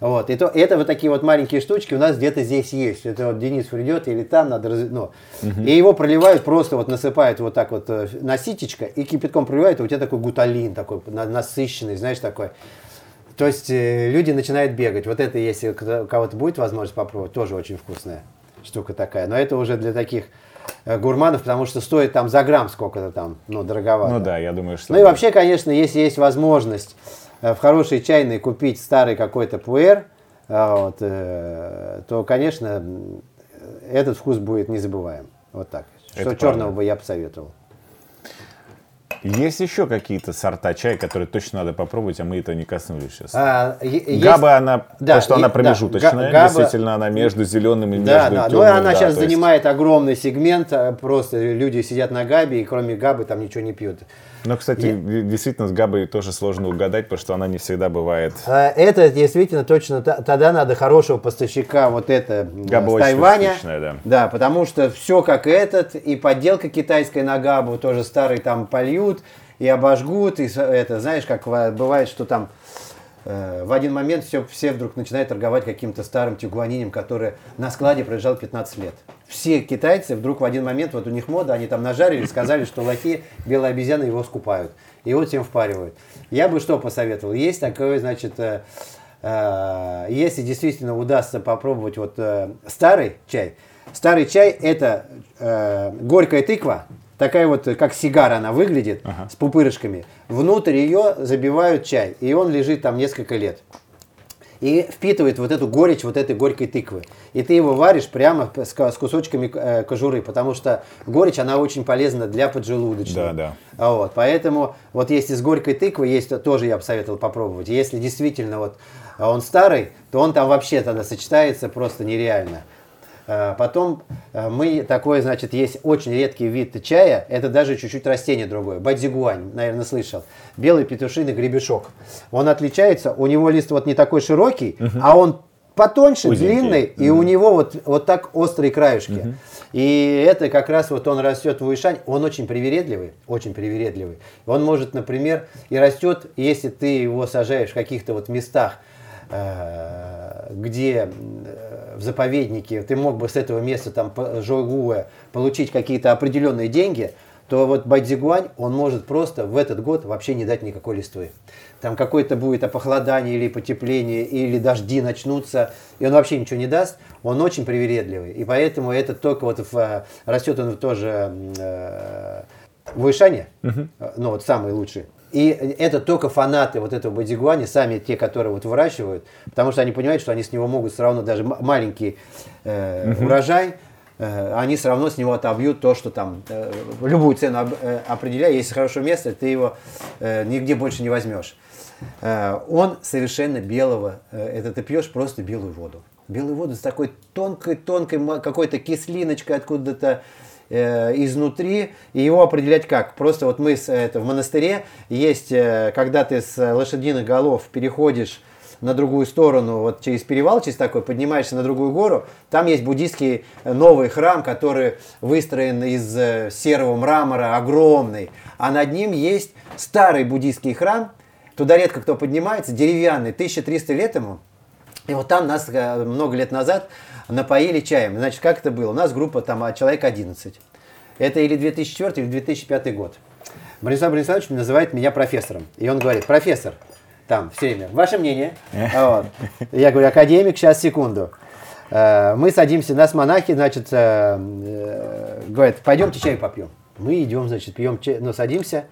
Вот. И то, это вот такие вот маленькие штучки у нас где-то здесь есть. Это вот Денис придет или там надо... раз- Ну. И его проливают, просто вот насыпают вот так вот э, на ситечко и кипятком проливают, и у тебя такой гуталин такой на- насыщенный, знаешь, такой. То есть э, люди начинают бегать. Вот это, если у кого-то будет возможность попробовать, тоже очень вкусная штука такая. Но это уже для таких э, гурманов, потому что стоит там за грамм сколько-то там, ну, дороговато. Ну да, я думаю, что... Ну и вообще, конечно, если есть возможность в хорошей чайной купить старый какой-то пуэр, а, вот, э, то, конечно, этот вкус будет незабываем. Вот так. Это Что черного бы я посоветовал. Есть еще какие-то сорта чая, которые точно надо попробовать, а мы этого не коснулись сейчас. А, есть- Габа, она, Да, то, что и- она да, промежуточная, га- габа- действительно, она между зеленым и Да, между да. Темным, она да, сейчас есть- занимает огромный сегмент. а, Просто люди сидят на габе, и кроме габы там ничего не пьют. Но, кстати, д- действительно, с Габой тоже сложно угадать, потому что она не всегда бывает... А, Это действительно точно, тогда надо хорошего поставщика, вот это Габа с очень Тайваня. да. Да, потому что все как этот, и подделка китайская на Габу, тоже старый там польют, и обожгут, и с- это, знаешь, как ва- бывает, что там э, в один момент все, все вдруг начинают торговать каким-то старым тюгуанинем, который на складе пролежал 15 лет. Все китайцы вдруг в один момент, вот у них мода, они там нажарили, сказали, что лохи, белые обезьяны его скупают. И вот всем впаривают. Я бы что посоветовал? Есть такое, значит, э, э, если действительно удастся попробовать вот э, старый чай. Старый чай это э, горькая тыква, такая вот, э, как сигара она выглядит, с пупырышками. Внутрь ее забивают чай, и он лежит там несколько лет и впитывает вот эту горечь вот этой горькой тыквы. И ты его варишь прямо с, ка- с кусочками э, кожуры, потому что горечь, она очень полезна для поджелудочного. Да, да. А Вот, поэтому вот если с горькой тыквы есть, то тоже я бы советовал попробовать. Если действительно вот он старый, то он там вообще тогда сочетается просто нереально. А, Потом э, мы такой, значит, есть очень редкий вид чая, это даже чуть-чуть растение другое, бадзигуань, наверное, слышал. Белый петушиный гребешок. Он отличается, у него лист вот не такой широкий, а он потоньше, Узенький. длинный, mm-hmm. и у него вот, вот так острые краешки. Mm-hmm. И это как раз вот он растет в Уишань, он очень привередливый, очень привередливый. Он может, например, и растет, если ты его сажаешь в каких-то вот местах, э, где в заповеднике ты мог бы с этого места там Жойгуэ получить какие-то определенные деньги, то вот Байдзигуань, он может просто в этот год вообще не дать никакой листвы. Там какое-то будет похолодание или потепление, или дожди начнутся, и он вообще ничего не даст. Он очень привередливый. И поэтому это только вот в, э, растет он тоже э, в Уишане, угу. ну вот самый лучший. И это только фанаты вот этого бодигуани, сами те, которые вот выращивают, потому что они понимают, что они с него могут все равно даже маленький э, угу. урожай Э, они все равно с него отобьют то, что там, э, любую цену э, определяя, если хорошее место, ты его нигде больше не возьмешь. Он совершенно белого, это ты пьешь просто белую воду. Белую воду с такой тонкой-тонкой какой-то кислиночкой откуда-то изнутри, и его определять как? Просто вот мы с, это, в монастыре есть, когда ты с лошадиных голов переходишь на другую сторону, вот через перевал, через такой, поднимаешься на другую гору, там есть буддийский э, новый храм, который выстроен из э, серого мрамора, огромный, а над ним есть старый буддийский храм, туда редко кто поднимается, деревянный, 1300 лет ему, и вот там нас э, много лет назад напоили чаем. Значит, как это было? У нас группа там а, человек 11. Это или 2004, или 2005 год. Борислав Борисович называет меня профессором. И он говорит, профессор, там все время. Ваше мнение? [laughs] Вот. Я говорю, академик, сейчас, секунду. Э, мы садимся, нас монахи, значит, э, говорят, пойдемте чай попьем. Мы идем, значит, пьем чай, ну, садимся,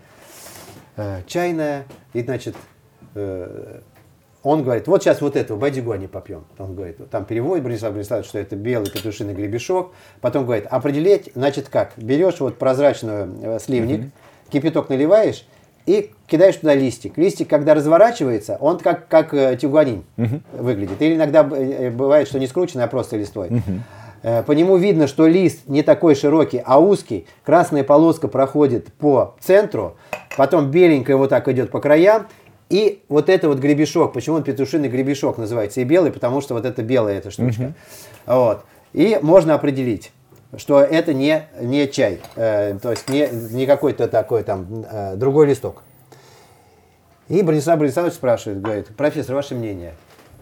чайная, и, значит, он говорит, вот сейчас вот этого бадигуани попьем. Он говорит, там переводит Борислав Бориславович, что это белый петушиный гребешок. Потом говорит, определить, значит, как? Берешь вот прозрачную сливник, mm-hmm. кипяток наливаешь, и кидаешь туда листик. Листик, когда разворачивается, он как, как э, тюгуанин угу. выглядит. Или иногда э, бывает, что не скрученный, а просто листой. Угу. По нему видно, что лист не такой широкий, а узкий. Красная полоска проходит по центру, потом беленькая вот так идет по краям. И вот это вот гребешок, почему он петушиный гребешок называется и белый, потому что вот это белая эта штучка. Угу. Вот. И можно определить что это не, не чай, э, то есть не, не какой-то такой там э, другой листок. И Бронислав Борисович спрашивает, говорит, профессор, ваше мнение?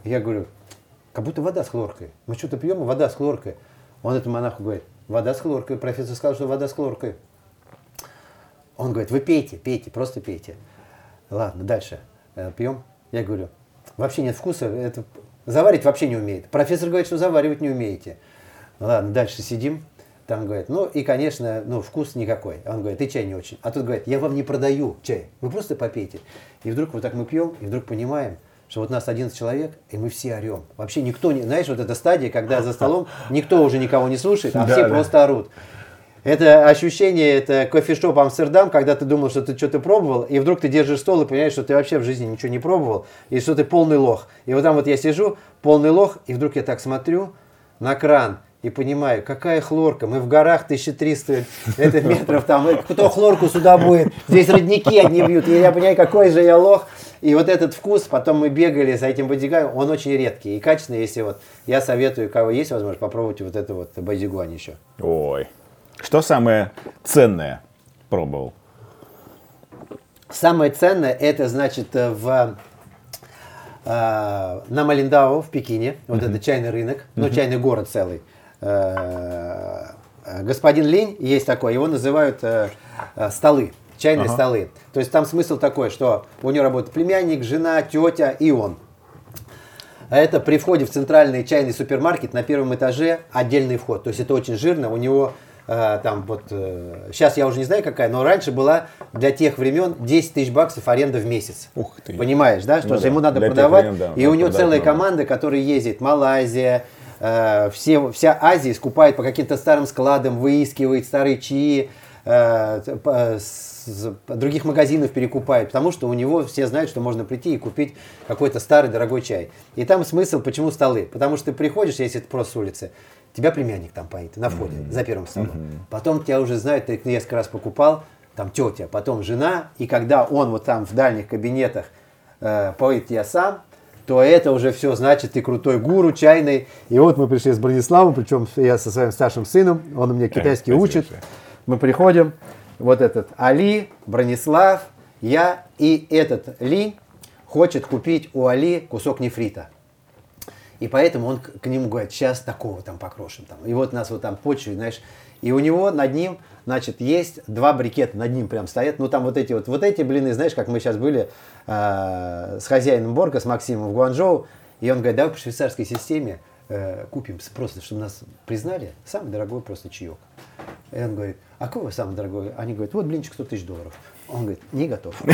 Я говорю, как будто вода с хлоркой. Мы что-то пьем, вода с хлоркой. Он этому монаху говорит, вода с хлоркой. Профессор сказал, что вода с хлоркой. Он говорит, вы пейте, пейте, просто пейте. Ладно, дальше. Э, пьем. Я говорю, вообще нет вкуса, это заварить вообще не умеет. Профессор говорит, что заваривать не умеете. Ладно, дальше сидим. Там говорит, ну и, конечно, ну вкус никакой. Он говорит, и чай не очень. А тут говорит, я вам не продаю чай, вы просто попейте. И вдруг вот так мы пьем, и вдруг понимаем, что вот нас 11 человек, и мы все орем. Вообще никто не... Знаешь, вот эта стадия, когда за столом никто уже никого не слушает, а все да. просто орут. Это ощущение, это кофешоп Амстердам, когда ты думал, что ты что-то пробовал, и вдруг ты держишь стол и понимаешь, что ты вообще в жизни ничего не пробовал, и что ты полный лох. И вот там вот я сижу, полный лох, и вдруг я так смотрю на кран, и понимаю, какая хлорка, мы в горах 1300 это метров, там, кто хлорку сюда будет, здесь родники одни бьют, и я понимаю, какой же я лох, и вот этот вкус, потом мы бегали за этим бодигаем, он очень редкий и качественный, если вот, я советую, кого есть возможность, попробуйте вот это вот бодигуань еще. Ой, что самое ценное пробовал? Самое ценное, это значит в э, на Малиндау в Пекине, вот mm-hmm. это чайный рынок, ну, mm-hmm. чайный город целый. Э, господин Линь есть такой, его называют э, э, столы, чайные ага. столы. То есть там смысл такой, что у него работает племянник, жена, тетя и он. Это при входе в центральный чайный супермаркет на первом этаже отдельный вход. То есть это очень жирно. У него э, там вот э, сейчас я уже не знаю какая, но раньше была для тех времен 10 тысяч баксов аренда в месяц. Ух ты. Понимаешь, да, что ну, же ему надо продавать. Времен, да, и у него целая надо. команда, которая ездит Малайзия, Э, все, вся Азия скупает по каким-то старым складам, выискивает старые чаи, э, с других магазинов перекупает, потому что у него все знают, что можно прийти и купить какой-то старый дорогой чай. И там смысл, почему столы? Потому что ты приходишь, если это просто с улицы, тебя племянник там поит на входе, mm-hmm. за первым столом. Mm-hmm. Потом тебя уже знают, ты несколько раз покупал, там тетя, потом жена, и когда он вот там в дальних кабинетах э, поет тебя сам, то это уже все значит ты крутой гуру чайный. И вот мы пришли с Брониславом, причем я со своим старшим сыном, он у меня китайский э, учит. Мы приходим, вот этот Али, Бронислав, я и этот Ли хочет купить у Али кусок нефрита. И поэтому он к нему говорит, сейчас такого там покрошим. Там. И вот нас вот там почвы, знаешь. И у него над ним, значит, есть два брикета, над ним прям стоят. Ну там вот эти вот, вот эти блины, знаешь, как мы сейчас были э, с хозяином Борга, с Максимом в Гуанчжоу. И он говорит, давай по швейцарской системе э, купим просто, чтобы нас признали, самый дорогой просто чаек. И он говорит, а какой самый дорогой? Они говорят, вот блинчик 100 тысяч долларов. Он говорит, не готов. [laughs]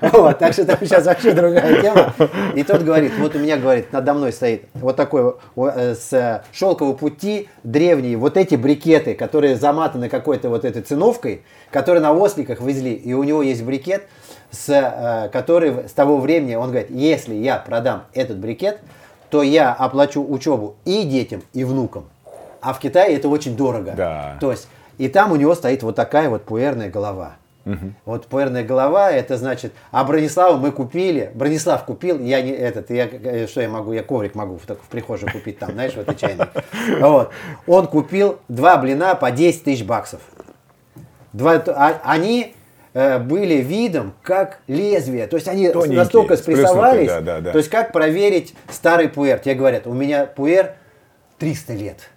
Вот, так что там сейчас вообще другая тема. И тот говорит, вот у меня, говорит, надо мной стоит вот такой э, с шелкового пути древние вот эти брикеты, которые заматаны какой-то вот этой циновкой, которые на осликах везли. И у него есть брикет, с, э, который с того времени, он говорит, если я продам этот брикет, то я оплачу учебу и детям, и внукам. А в Китае это очень дорого. Да. То есть, и там у него стоит вот такая вот пуэрная голова. Угу. Вот пуэрная голова, это значит, а Бронислава мы купили, Бронислав купил, я не этот, я э, что я могу, я коврик могу в, так, в прихожей купить там, знаешь, в этой чайной. Вот. Он купил два блина по 10 тысяч баксов. Два, а, они э, были видом как лезвие, то есть они Тоненькие, настолько спрессовались, да, да, да. то есть как проверить старый пуэр. Тебе говорят, у меня пуэр 300 лет.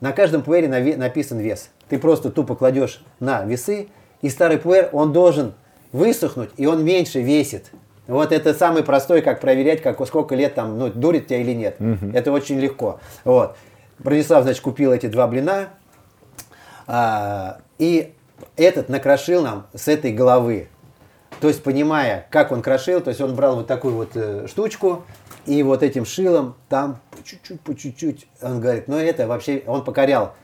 На каждом пуэре написан вес. Ты просто тупо кладешь на весы и старый пуэр, он должен высохнуть, и он меньше весит. Вот это самый простой, как проверять, как, сколько лет там, ну, дурит тебя или нет. Угу. Это очень легко. Вот. Бронислав, значит, купил эти два блина, а, и этот накрошил нам с этой головы. То есть, понимая, как он крошил, то есть он брал вот такую вот э, штучку, и вот этим шилом там по чуть-чуть, по чуть-чуть, он говорит, ну это вообще, он покорял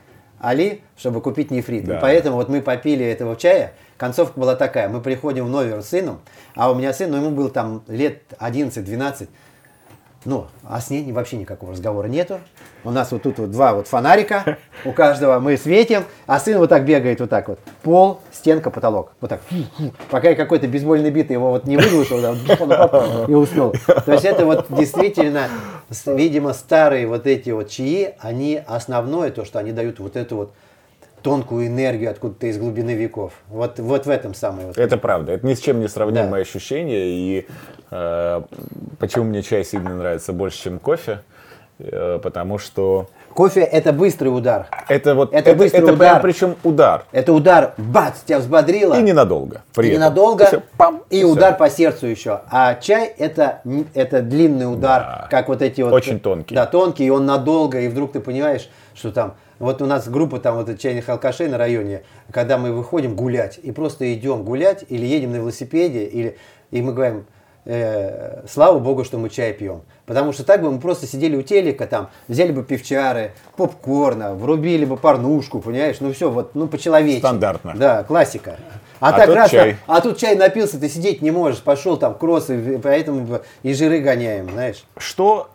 Али, чтобы купить нефрит. Да. И поэтому вот мы попили этого чая. Концовка была такая. Мы приходим в номер с сыном, а у меня сын, ну ему был там лет 11-12. Ну, а с ней вообще никакого разговора нету. У нас вот тут вот два вот фонарика, у каждого мы светим, а сын вот так бегает вот так вот. Пол, стенка, потолок. Вот так. Пока я какой-то бейсбольный бит его вот не выглушил, и уснул. То есть это вот действительно, видимо, старые вот эти вот чаи, они основное то, что они дают вот эту вот тонкую энергию откуда-то из глубины веков. Вот, вот в этом самое. Вот. Это правда. Это ни с чем не сравнимое да. ощущение. И почему мне чай сильно нравится больше, чем кофе? Э, потому что... Кофе это быстрый удар. Это вот это, это быстрый это удар. Прям, причем удар. Это удар, бац, тебя взбодрило. И ненадолго. При и этом. ненадолго. Все, пам, и, и удар по сердцу еще. А чай это это длинный удар, да. как вот эти вот. Очень тонкий. Да, тонкий, и он надолго, и вдруг ты понимаешь, что там вот у нас группа там вот чайных алкашей на районе, когда мы выходим гулять и просто идем гулять или едем на велосипеде, или, и мы говорим, э, слава богу, что мы чай пьем. Потому что так бы мы просто сидели у телека, там, взяли бы пивчары, попкорна, врубили бы порнушку, понимаешь? Ну все, вот, ну по-человечески. Стандартно. Да, классика. А, а так тут раз, чай. а тут чай напился, ты сидеть не можешь, пошел там кроссы, поэтому и жиры гоняем, знаешь. Что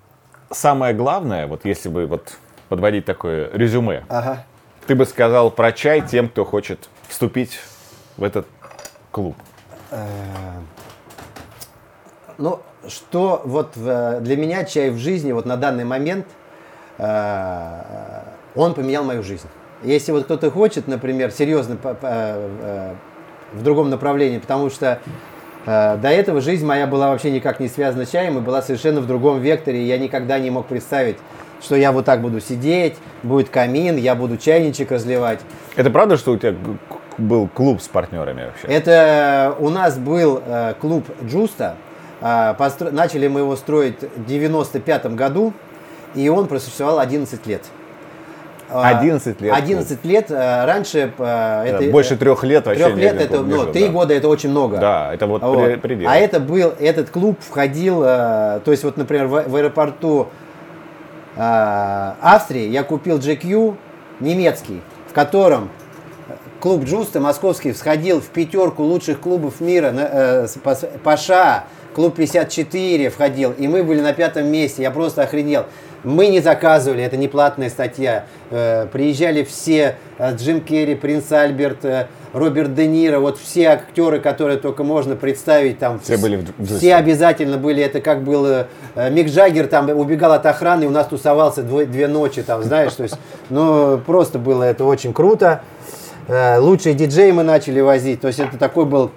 самое главное, вот если бы вот подводить такое резюме, ага. ты бы сказал про чай тем, кто хочет вступить в этот клуб? Э, ну, что вот для меня чай в жизни вот на данный момент, э, он поменял мою жизнь. Если вот кто-то хочет, например, серьезно э, в другом направлении, потому что до этого жизнь моя была вообще никак не связана с чаем и была совершенно в другом векторе, я никогда не мог представить, что я вот так буду сидеть, будет камин, я буду чайничек разливать. Это правда, что у тебя был клуб с партнерами вообще? Это у нас был э, клуб Джуста. Э, постро... Начали мы его строить в 95 году, и он просуществовал 11 лет. 11 лет. 11 лет. Э, раньше э, это больше трех лет вообще. Трех лет это, ну, три да. года это очень много. Да, это вот, вот. предел. А это был этот клуб входил, э, то есть вот, например, в, в аэропорту а, Австрии я купил GQ немецкий, в котором клуб Джуста московский всходил в пятерку лучших клубов мира э, Паша, клуб 54 входил, и мы были на пятом месте, я просто охренел. Мы не заказывали, это не платная статья. Э, приезжали все, э, Джим Керри, Принц Альберт, э, Роберт Де Ниро, вот все актеры, которые только можно представить, там все, были в все обязательно были. Это как был Мик Джаггер, там убегал от охраны, и у нас тусовался двое, две ночи, там, знаешь, то есть, ну, просто было это очень круто. Лучшие диджеи мы начали возить, то есть это такой был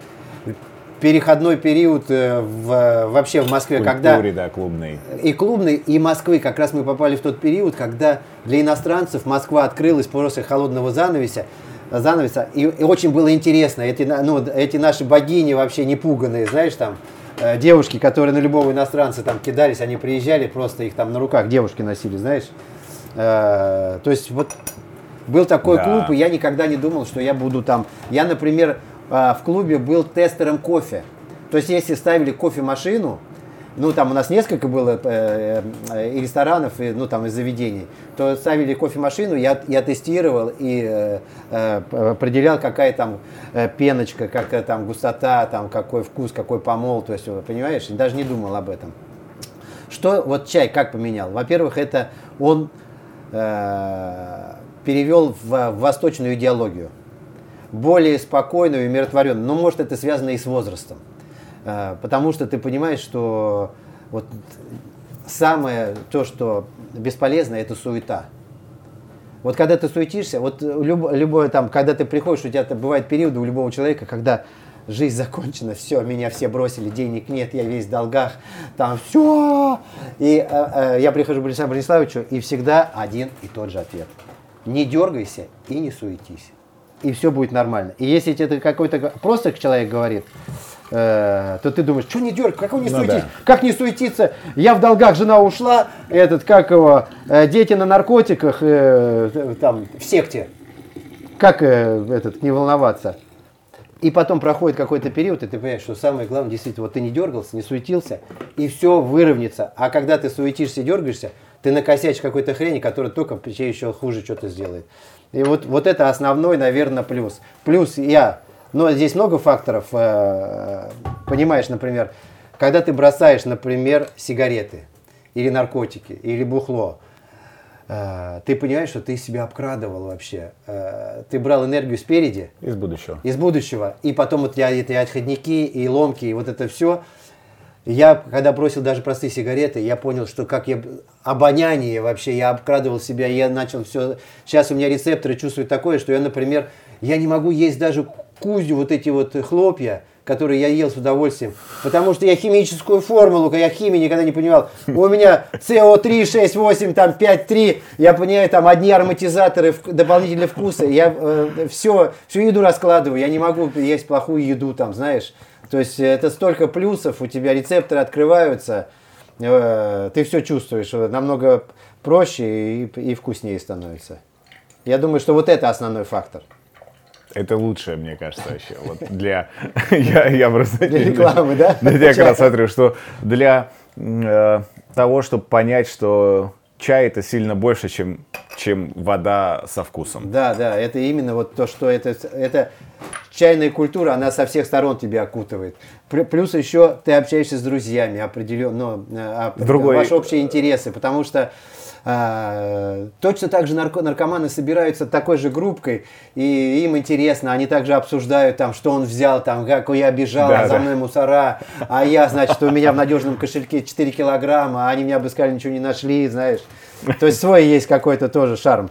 переходной период э, в, вообще в Москве, Культуре, когда... да, клубный. И клубный, и Москвы. Как раз мы попали в тот период, когда для иностранцев Москва открылась после холодного занавеса, занавеса и, и очень было интересно. Эти, ну, эти наши богини вообще не пуганные, знаешь, там, э, девушки, которые на любого иностранца там кидались, они приезжали, просто их там на руках девушки носили, знаешь. Э, то есть вот был такой да. клуб, и я никогда не думал, что я буду там. Я, например, а, в клубе был тестером кофе. То есть, если ставили кофемашину, ну, там у нас несколько было э, э, и ресторанов, и, ну, там, и заведений, то ставили кофемашину, я, я тестировал и э, определял, какая там пеночка, какая там густота, там, какой вкус, какой помол, то есть, понимаешь, даже не думал об этом. Что вот чай как поменял? Во-первых, это он э, перевел в, в восточную идеологию более спокойную и умиротворенную. Но может это связано и с возрастом. А, потому что ты понимаешь, что вот самое то, что бесполезно, это суета. Вот когда ты суетишься, вот люб, любое там, когда ты приходишь, у тебя бывает периоды у любого человека, когда жизнь закончена, все, меня все бросили, денег нет, я весь в долгах, там все. И э, э, я прихожу к Александру Брониславовичу, и всегда один и тот же ответ. Не дергайся и не суетись и все будет нормально. И если это какой-то просто человек говорит, э, то ты думаешь, что не дергай, как он не ну, суетится, да. как не суетиться, я в долгах, жена ушла, этот, как его, э, дети на наркотиках, э, там, в секте, как э, этот, не волноваться. И потом проходит какой-то период, и ты понимаешь, что самое главное, действительно, вот ты не дергался, не суетился, и все выровняется. А когда ты суетишься и дергаешься, ты накосячишь какой-то хрени, которая только тебе еще хуже что-то сделает. И вот, вот это основной, наверное, плюс. Плюс я, но здесь много факторов, э, понимаешь, например, когда ты бросаешь, например, сигареты или наркотики, или бухло, э, ты понимаешь, что ты себя обкрадывал вообще. Э, ты брал энергию спереди. Из будущего. Из будущего. И потом вот я эти отходники и ломки, и вот это все – я, когда бросил даже простые сигареты, я понял, что как я обоняние вообще, я обкрадывал себя, я начал все. Сейчас у меня рецепторы чувствуют такое, что я, например, я не могу есть даже кузю, вот эти вот хлопья, которые я ел с удовольствием, потому что я химическую формулу, я химии никогда не понимал. У меня CO3, 6, 8, там 5, 3, я понимаю, там одни ароматизаторы, дополнительные вкусы, я э, все, всю еду раскладываю, я не могу есть плохую еду, там, знаешь. То есть это столько плюсов, у тебя рецепторы открываются, э, ты все чувствуешь, намного проще и, и вкуснее становится. Я думаю, что вот это основной фактор. Это лучшее, мне кажется, вообще. Вот для, [laughs] я, я просто... Для рекламы, [laughs] да? Я как раз смотрю, что для э, того, чтобы понять, что чай это сильно больше, чем, чем вода со вкусом. Да, да, это именно вот то, что это, это чайная культура, она со всех сторон тебя окутывает. Плюс еще ты общаешься с друзьями, определенно, ну, Другой... ваши общие интересы, потому что а, точно так же нарко наркоманы собираются такой же группкой, и им интересно, они также обсуждают, там, что он взял, там, как я бежал, да, а за да. мной мусора, а я, значит, у меня в надежном кошельке 4 килограмма, а они меня обыскали, ничего не нашли, знаешь. То есть свой есть какой-то тоже шарм.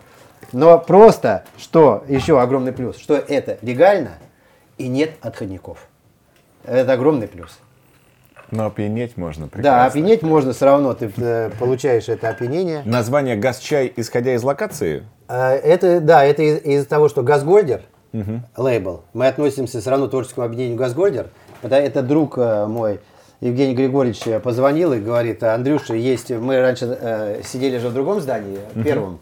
Но просто, что еще огромный плюс, что это легально и нет отходников. Это огромный плюс. Но опьянеть можно прекрасно. Да, опьянеть можно все равно, ты э, получаешь это опьянение. Название «Газ-чай», исходя из локации? Э, это, да, это из- из-за того, что «Газгольдер», угу. лейбл, мы относимся все равно к творческому объединению «Газгольдер». Это, это друг э, мой, Евгений Григорьевич позвонил и говорит, Андрюша, есть, мы раньше э, сидели же в другом здании, угу. первом,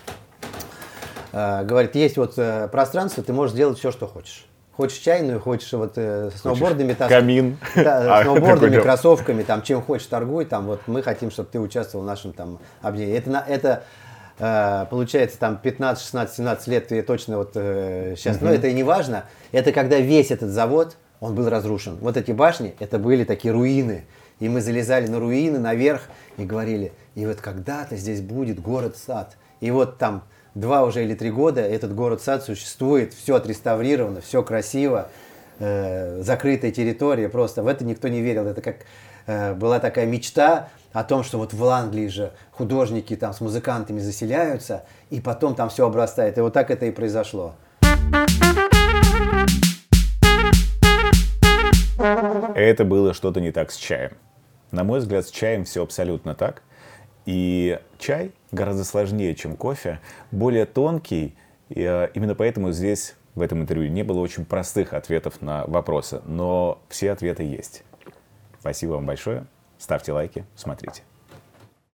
э, говорит, есть вот э, пространство, ты можешь делать все, что хочешь. Хочешь чайную, хочешь вот э, сноубордами таскать. Камин. Да, [laughs] а, сноубордами, кроссовками, там чем хочешь торгуй, там вот мы хотим, чтобы ты участвовал в нашем там объединении. Это, это э, получается там 15, 16, 17 лет, ты точно вот э, сейчас, угу. но это и не важно. Это когда весь этот завод, он был разрушен. Вот эти башни, это были такие руины. И мы залезали на руины наверх и говорили, и вот когда-то здесь будет город-сад. И вот там два уже или три года этот город-сад существует, все отреставрировано, все красиво, э, закрытая территория, просто в это никто не верил. Это как э, была такая мечта о том, что вот в Англии же художники там с музыкантами заселяются, и потом там все обрастает. И вот так это и произошло. Это было что-то не так с чаем. На мой взгляд, с чаем все абсолютно так. И чай гораздо сложнее, чем кофе, более тонкий. И э, именно поэтому здесь, в этом интервью, не было очень простых ответов на вопросы. Но все ответы есть. Спасибо вам большое. Ставьте лайки, смотрите.